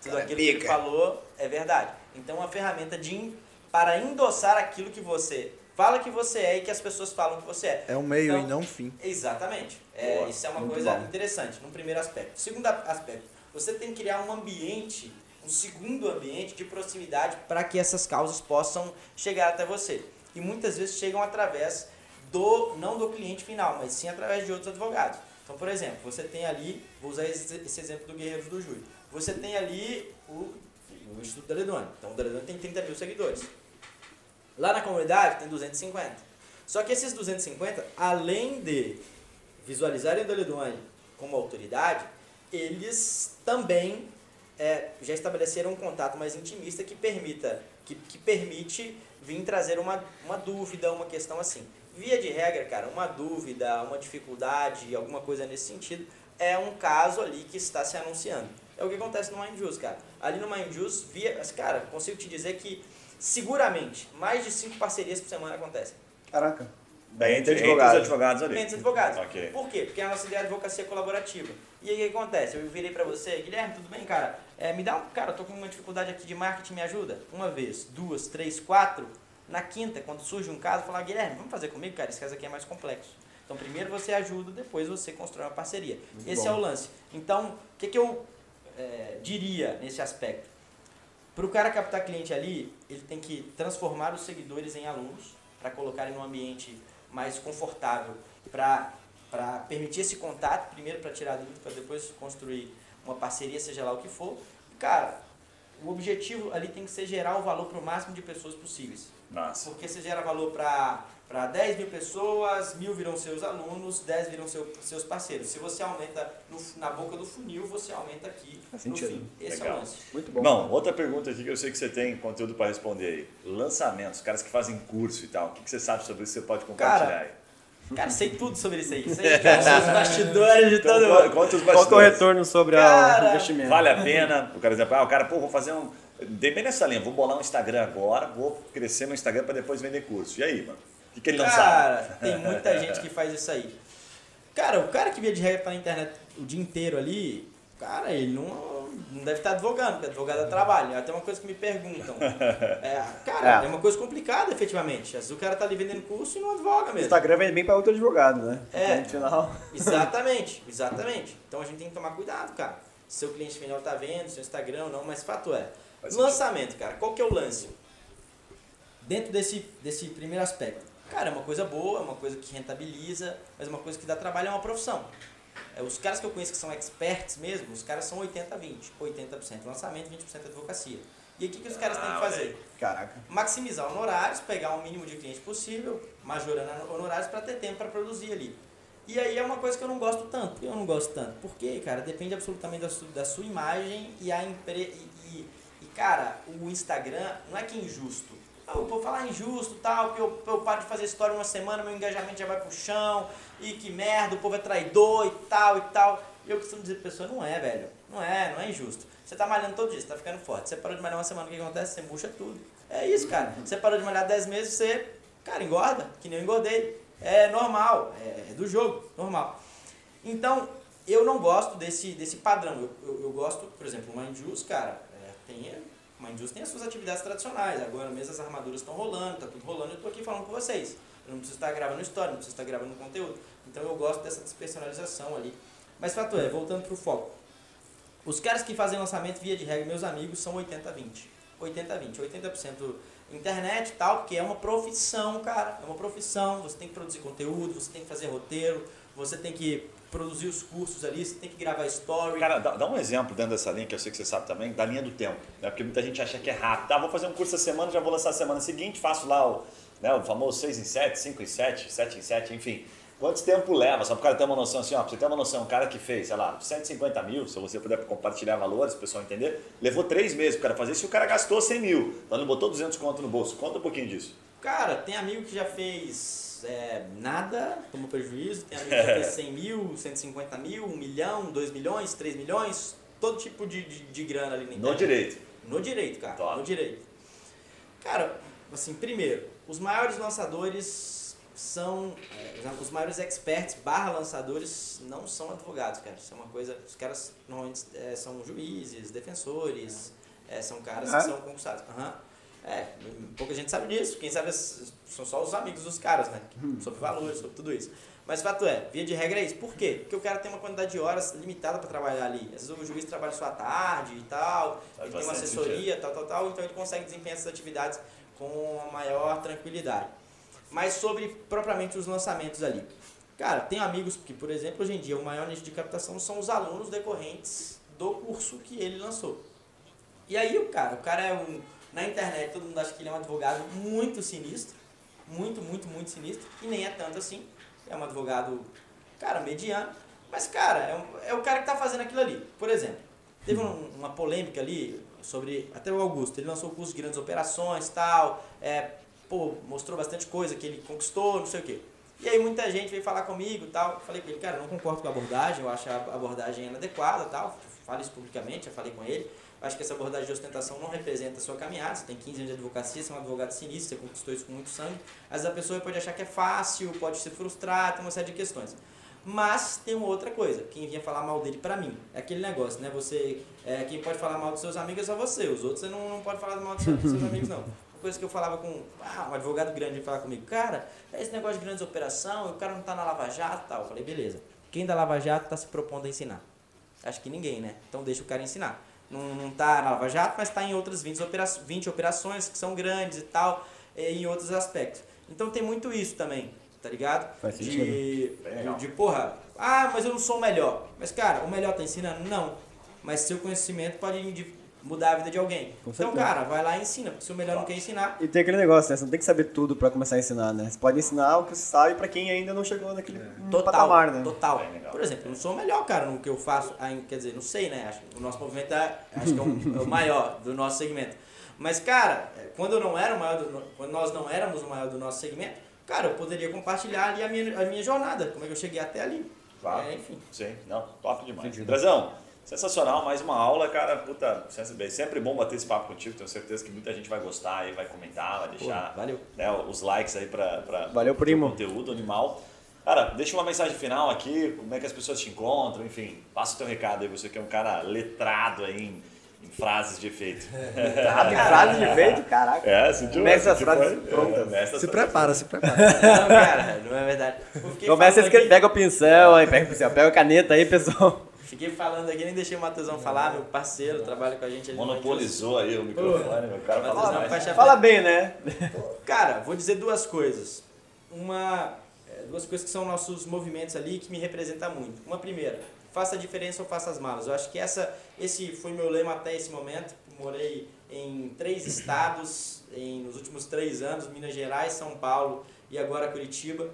D: Tudo
B: Cara,
D: aquilo que ele
B: pica.
D: falou é verdade. Então, uma ferramenta de para endossar aquilo que você fala que você é e que as pessoas falam que você é.
B: É um meio
D: Então,
B: e não um fim.
D: Exatamente. É,
A: Boa,
D: isso é uma coisa
C: bom.
D: interessante, num primeiro aspecto. Segundo aspecto, você tem que criar um ambiente, um segundo ambiente de proximidade para que essas causas possam chegar até você. E muitas vezes chegam através do, não do cliente final, mas sim através de outros advogados. Então, por exemplo, você tem ali, vou usar esse, esse exemplo do Guerreiros do Júri. Você tem ali o, o Instituto da Ledone. Então, o da Ledone tem 30 mil seguidores. Lá na comunidade tem 250. Só que esses 250, além de visualizarem o Doledone como autoridade, eles também é, já estabeleceram um contato mais intimista que permita, que, que permite vir trazer uma, uma dúvida, uma questão assim. Via de regra, cara, uma dúvida, uma dificuldade, alguma coisa nesse sentido, é um caso ali que está se anunciando. É o que acontece no Mind Juice, cara. Ali no Mind Juice, via, cara, consigo te dizer que seguramente mais de cinco parcerias por semana acontecem.
C: Caraca.
A: Bem, entre, entre os
C: advogados.
A: advogados ali.
D: Entre advogados.
A: Ok.
D: Por quê? Porque a nossa ideia é advocacia colaborativa. E aí o que acontece? Eu virei pra você, Guilherme, tudo bem, cara? É, me dá um. Cara, eu tô com uma dificuldade aqui de marketing, me ajuda? Uma vez, duas, três, quatro. Na quinta, quando surge um caso, eu falar, Guilherme, vamos fazer comigo, cara? Esse caso aqui é mais complexo. Então primeiro você ajuda, depois você constrói uma parceria. Esse é o lance. Então, o que, que eu é, diria nesse aspecto? Para o cara captar cliente ali, ele tem que transformar os seguidores em alunos para colocarem num ambiente mais confortável para permitir esse contato, primeiro para tirar dúvida, para depois construir uma parceria, seja lá o que for. Cara, o objetivo ali tem que ser gerar o valor para o máximo de pessoas possíveis.
A: Massa.
D: Porque você gera valor para 10 mil pessoas, mil viram seus alunos, 10 viram seu, seus parceiros. Se você aumenta no- na boca do funil, você aumenta aqui
C: Faz
D: no
C: sentido.
D: fim. Esse é
A: Legal.
D: o lance.
C: Muito bom.
A: Bom, outra pergunta aqui que eu sei que você tem conteúdo para responder aí. Lançamentos, caras que fazem curso e tal. O que que você sabe sobre isso que você pode compartilhar
D: Cara,
A: aí?
D: Cara, sei tudo sobre isso aí. Sei, cara, os bastidores de
A: Então,
D: todo mundo.
A: conta os
C: Qual que é o
A: bastidores.
C: retorno sobre
D: Cara,
C: o investimento?
A: Vale a pena? O cara diz, ah, o cara, pô, vou fazer um. Dei bem nessa linha, vou bolar um Instagram agora, vou crescer meu Instagram para depois vender curso. E aí, mano? O que, que ele não sabe?
D: Cara, tem muita gente que faz isso aí. Cara, o cara que via de regra tá na internet o dia inteiro ali, cara, ele não, não deve estar advogando, porque advogado é trabalho. Até uma coisa que me perguntam. É, cara, é.
C: É.
D: uma coisa complicada, efetivamente. Às vezes o cara tá ali vendendo curso e não advoga
C: O
D: mesmo.
C: Instagram vende bem pra outro advogado, né?
D: É.
C: No final.
D: Exatamente, exatamente. Então a gente tem que tomar cuidado, cara. Se seu cliente final tá vendo, seu Instagram não, mas fato é.
A: Faz
D: Lançamento, cara. Qual que é o lance? Dentro desse, desse primeiro aspecto. Cara, é uma coisa boa, é uma coisa que rentabiliza, mas é uma coisa que dá trabalho, é uma profissão. É, os caras que eu conheço que são experts mesmo, os caras são 80-20. 80% lançamento, 20% advocacia. E aí o que, que os caras têm que
A: Ah,
D: fazer?
C: Caraca.
D: maximizar honorários, pegar o mínimo de cliente possível, majorando honorários para ter tempo para produzir ali. E aí é uma coisa que eu não gosto tanto. Eu não gosto tanto. Porque, cara, depende absolutamente da sua, da sua imagem e a empre... E, e, e, cara, o Instagram não é que é injusto. Eu vou falar injusto tal, porque eu, eu paro de fazer história uma semana, meu engajamento já vai pro chão, e que merda, o povo é traidor e tal e tal. E eu costumo dizer pra pessoa, não é, velho. Não é, não é injusto. Você tá malhando todo dia, você tá ficando forte. Você parou de malhar uma semana, o que acontece? Você murcha tudo. É isso, cara. Você parou de malhar 10 meses, você, cara, engorda, que nem eu engordei. É normal, é, é do jogo, normal. Então, eu não gosto desse, desse padrão. Eu, eu, eu gosto, por exemplo, o Juice, cara, é, tem, o Mind Juice tem as suas atividades tradicionais. Agora mesmo as armaduras estão rolando, tá tudo rolando, eu tô aqui falando com vocês. Eu não preciso estar gravando história, não preciso estar gravando conteúdo. Então eu gosto dessa despersonalização ali. Mas fato é, voltando pro foco. Os caras que fazem lançamento via de regra, meus amigos, são 80-20. 80-20. 80% internet e tal, porque é uma profissão, cara. É uma profissão. Você tem que produzir conteúdo, você tem que fazer roteiro, você tem que produzir os cursos ali, você tem que gravar story.
A: Cara, dá, dá um exemplo dentro dessa linha, que eu sei que você sabe também, da linha do tempo. Né? Porque muita gente acha que é rápido. Tá, vou fazer um curso essa semana, já vou lançar a semana seguinte, faço lá o, né, o famoso 6 em 7, 5 em 7, 7 em 7, enfim. Quanto tempo leva? Só para o cara ter uma noção assim, ó, pra você ter uma noção, um cara que fez, sei lá, 150 mil, se você puder compartilhar valores, o pessoal entender, levou 3 meses pro cara fazer isso e o cara gastou 100 mil. Então ele botou 200 conto no bolso. Conta um pouquinho disso.
D: Cara, tem amigo que já fez é, nada, tomou prejuízo, tem amigo que já fez 100 mil, 150 mil, 1 milhão, 2 milhões, 3 milhões, todo tipo de, de, de grana ali na
A: No
D: internet.
A: direito.
D: No direito, cara.
A: Top.
D: No direito. Cara, assim, primeiro, os maiores lançadores são. é, os maiores experts barra lançadores não são advogados, cara. Isso é uma coisa. Os caras normalmente é, são juízes, defensores, é, são caras que são concursados. Aham. É, pouca gente sabe disso. Quem sabe são só os amigos dos caras, né? Sobre valores, sobre tudo isso. Mas fato é, via de regra é isso. Por quê? Porque o cara tem uma quantidade de horas limitada para trabalhar ali. Às vezes o juiz trabalha só à tarde e tal,
A: Faz
D: ele tem uma assessoria, tal, tal, tal, então ele consegue desempenhar essas atividades com maior tranquilidade. Mas sobre propriamente os lançamentos ali. Cara, tem amigos que, por exemplo, hoje em dia o maior nicho de captação são os alunos decorrentes do curso que ele lançou. E aí o cara, o cara é um. Na internet todo mundo acha que ele é um advogado muito sinistro. Muito, muito, muito sinistro. E nem é tanto assim. É um advogado, cara, mediano. Mas, cara, é, um- é o cara que tá fazendo aquilo ali. Por exemplo, teve um- uma polêmica ali sobre. Até o Augusto, ele lançou o curso de grandes operações tal. É, pô, mostrou bastante coisa que ele conquistou, não sei o quê. E aí muita gente veio falar comigo tal. Falei com ele, cara, não concordo com a abordagem, eu acho a abordagem inadequada tal. Falo isso publicamente, já falei com ele. Acho que essa abordagem de ostentação não representa a sua caminhada. Você tem 15 anos de advocacia, você é um advogado sinistro, você conquistou isso com muito sangue. Às vezes a pessoa pode achar que é fácil, pode se frustrar, tem uma série de questões. Mas tem uma outra coisa, quem vinha falar mal dele pra mim. É aquele negócio, né? Você, é, quem pode falar mal dos seus amigos é só você. Os outros você não, não pode falar mal dos seus, dos seus amigos, não. Uma coisa que eu falava com ah, um advogado grande falar comigo, cara, é esse negócio de grandes operação, o cara não tá na Lava Jato e tal. Eu falei, beleza. Quem da Lava Jato tá se propondo a ensinar? Acho que ninguém, né? Então deixa o cara ensinar. Não, não tá na Lava Jato, mas tá em outras 20, opera 20 operações que são grandes e tal, e em outros aspectos. Então tem muito isso também, tá ligado?
C: Faz
D: de, de, de, porra, ah, mas eu não sou o melhor. Mas cara, o melhor tá ensinando? Não. Mas seu conhecimento pode de- mudar a vida de alguém.
C: Com
D: então,
C: certeza.
D: cara, vai lá e ensina, porque se o melhor não quer ensinar,
C: E tem aquele negócio, né? Você não tem que saber tudo pra começar a ensinar, né? Você pode ensinar o que você sabe pra quem ainda não chegou naquele
D: Total,
C: patamar, né?
D: total.
A: Legal.
D: Por exemplo, eu não sou o melhor, cara, no que eu faço, ainda, quer dizer, não sei, né? Acho, que o nosso movimento é, acho que é, um- é o maior do nosso segmento. Mas, cara, é, quando eu não era o maior, do, quando nós não éramos o maior do nosso segmento, cara, eu poderia compartilhar ali a minha, a minha jornada, como é que eu cheguei até ali.
A: Claro.
D: É, enfim.
A: Sim, não, top demais. Brasão, sensacional, mais uma aula, cara, puta, sempre, sempre bom bater esse papo contigo, tenho certeza que muita gente vai gostar aí, vai comentar, vai deixar
D: valeu.
A: né, os likes aí pra, pra
C: Valeu, primo.
A: conteúdo animal. Cara, deixa uma mensagem final aqui, como é que as pessoas te encontram, enfim, passa o teu recado aí, você que é um cara letrado aí em, em frases de efeito.
C: Ah, tem frase de efeito, caraca.
A: É, sentiu?
C: Mestre das
A: sentiu,
C: frases prontas.
A: É,
B: Se
A: frases.
B: prepara, se prepara.
D: Não, cara, não é verdade.
C: Começa a escrever, pega o pincel, aí pega o pincel, pega a caneta aí, pessoal.
D: Fiquei falando aqui, nem deixei o Matheusão falar, meu parceiro, trabalha com a gente
A: Monopolizou aí o microfone, meu cara fala
D: não,
C: Fala bem, né?
D: Cara, vou dizer duas coisas. Uma, é, duas coisas que são nossos movimentos ali que me representam muito. Uma primeira, faça a diferença ou faça as malas. Eu acho que essa, esse foi meu lema até esse momento. Morei em três estados em, nos últimos três anos, Minas Gerais, São Paulo e agora Curitiba.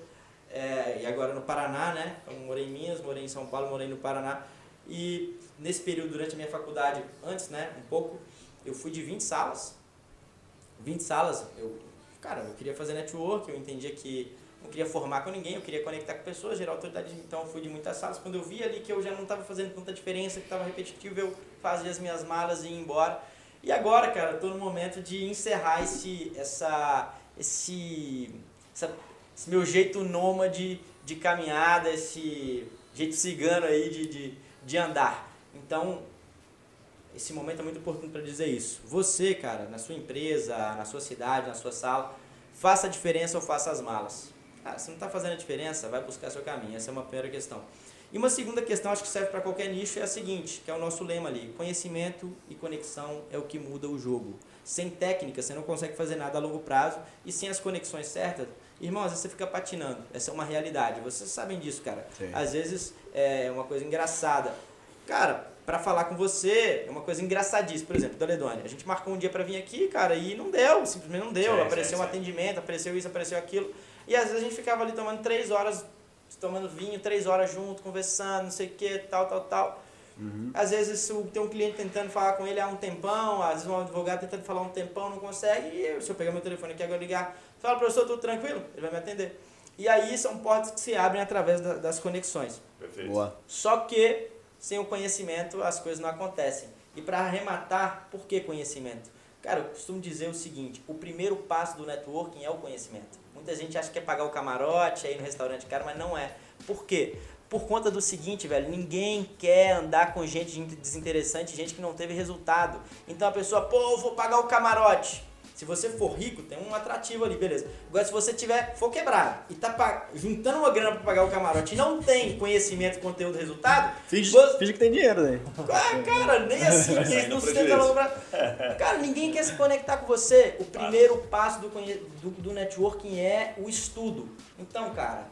D: É, e agora no Paraná, né? Então, morei em Minas, morei em São Paulo, morei no Paraná. E nesse período, durante a minha faculdade, antes, né, um pouco, eu fui de 20 salas. 20 salas, eu, cara, eu queria fazer network, eu entendia que não queria formar com ninguém, eu queria conectar com pessoas, gerar autoridade, então eu fui de muitas salas. Quando eu vi ali que eu já não estava fazendo tanta diferença, que estava repetitivo, eu fazia as minhas malas e ia embora. E agora, cara, tô no momento de encerrar esse, essa, esse, essa- esse meu jeito nômade de caminhada, esse jeito cigano aí de, de, de andar. Então, esse momento é muito importante para dizer isso. Você, cara, na sua empresa, na sua cidade, na sua sala, faça a diferença ou faça as malas. Cara, se não está fazendo a diferença, vai buscar seu caminho. Essa é uma primeira questão. E uma segunda questão, acho que serve para qualquer nicho, é a seguinte, que é o nosso lema ali. Conhecimento e conexão é o que muda o jogo. Sem técnica, você não consegue fazer nada a longo prazo. E sem as conexões certas, irmão, às vezes você fica patinando. Essa é uma realidade. Vocês sabem disso, cara.
C: Sim.
D: Às vezes é uma coisa engraçada. Cara, pra falar com você, é uma coisa engraçadíssima. Por exemplo, da Ledônia. A gente marcou um dia pra vir aqui, cara, e não deu. Simplesmente não deu.
A: Sim,
D: apareceu
A: sim,
D: um atendimento, apareceu isso, apareceu aquilo. E às vezes a gente ficava ali tomando três horas, tomando vinho, três horas junto, conversando, não sei o que, tal, tal, tal. Às vezes o- tem um cliente tentando falar com ele há um tempão, às vezes um advogado tentando falar um tempão, não consegue, e eu, se eu pegar meu telefone aqui agora ligar, fala, professor, tudo tranquilo? Ele vai me atender. E aí são portas que se abrem através da- das conexões.
A: Perfeito.
C: Boa.
D: Só que sem o conhecimento as coisas não acontecem. E para arrematar, por que conhecimento? Cara, eu costumo dizer o seguinte: o primeiro passo do networking é o conhecimento. Muita gente acha que é pagar o camarote, ir no restaurante caro, mas não é. Por quê? Por conta do seguinte, velho, ninguém quer andar com gente desinteressante, gente que não teve resultado. Então a pessoa, pô, eu vou pagar o camarote. Se você for rico, tem um atrativo ali, beleza. Agora, se você tiver, for quebrado e tá juntando uma grana para pagar o camarote e não tem conhecimento, conteúdo, resultado,
C: Finge,
D: você-
C: finge que tem dinheiro, né?
D: ah, cara, nem assim, que não sustenta longo prazo. Cara, ninguém quer se conectar com você. O primeiro passo do, conhe- do, do networking é o estudo. Então, cara,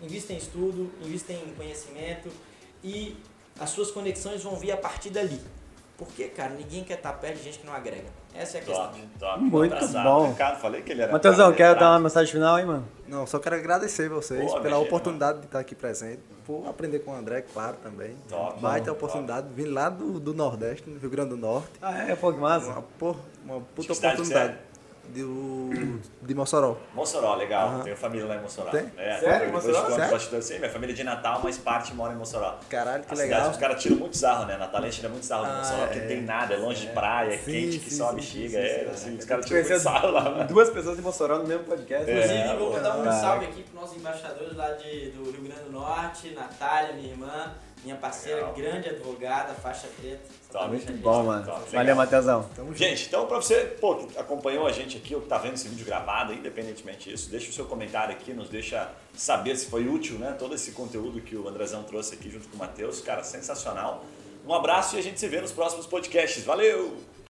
D: invista em estudo, invista em conhecimento e as suas conexões vão vir a partir dali. Porque, cara, ninguém quer estar perto de gente que não agrega. Essa é a questão.
A: Top, top.
C: Muito
A: Abraçado.
C: bom.
A: Cara, falei que ele era.
C: Matheusão,
A: cara
C: quer dar uma mensagem final aí, mano?
B: Não, só quero agradecer vocês
A: Boa,
B: pela oportunidade de estar aqui presente, por aprender com o André, claro, também.
A: Top,
B: Baita
A: top.
B: oportunidade, vim lá do, do Nordeste, no Rio Grande do Norte.
C: Ah, é? Pô, que massa.
B: Uma, uma puta
A: que
B: oportunidade do, de Mossoró.
A: Mossoró, legal.
B: Aham.
A: Tenho família lá em Mossoró.
B: Tem?
A: É,
C: Sério?
A: depois
C: Mossoró?
A: conto
B: Sério?
A: bastidores. Sim, minha família é de Natal, mas parte mora em Mossoró.
B: Caralho, que
A: A
B: legal.
A: cidade, os caras tiram muito sarro, né? Natalense tira muito sarro de
B: Ah,
A: Mossoró, porque
B: é.
A: tem nada, é longe de praia, é
B: Sim,
A: quente, que
B: sim,
A: só a
B: sim,
A: bexiga.
B: sim,
A: é,
B: sim,
A: assim,
B: sim.
A: os caras tiram muito sarro lá. mano.
C: Duas pessoas de Mossoró no mesmo podcast.
A: É.
D: Inclusive, vou mandar um salve aqui para nossos embaixadores lá de, do Rio Grande do Norte, Natália, minha irmã, minha parceira,
A: Legal.
D: grande advogada, faixa preta.
A: Top.
C: Muito bom, mano.
A: Top,
C: Valeu. Matheusão.
B: Tamo junto.
A: Gente, então pra você, pô, que acompanhou a gente aqui, ou que tá vendo esse vídeo gravado, independentemente disso, deixa o seu comentário aqui, nos deixa saber se foi útil, né? Todo esse conteúdo que o Andrezão trouxe aqui junto com o Matheus, cara, sensacional. Um abraço e a gente se vê nos próximos podcasts. Valeu!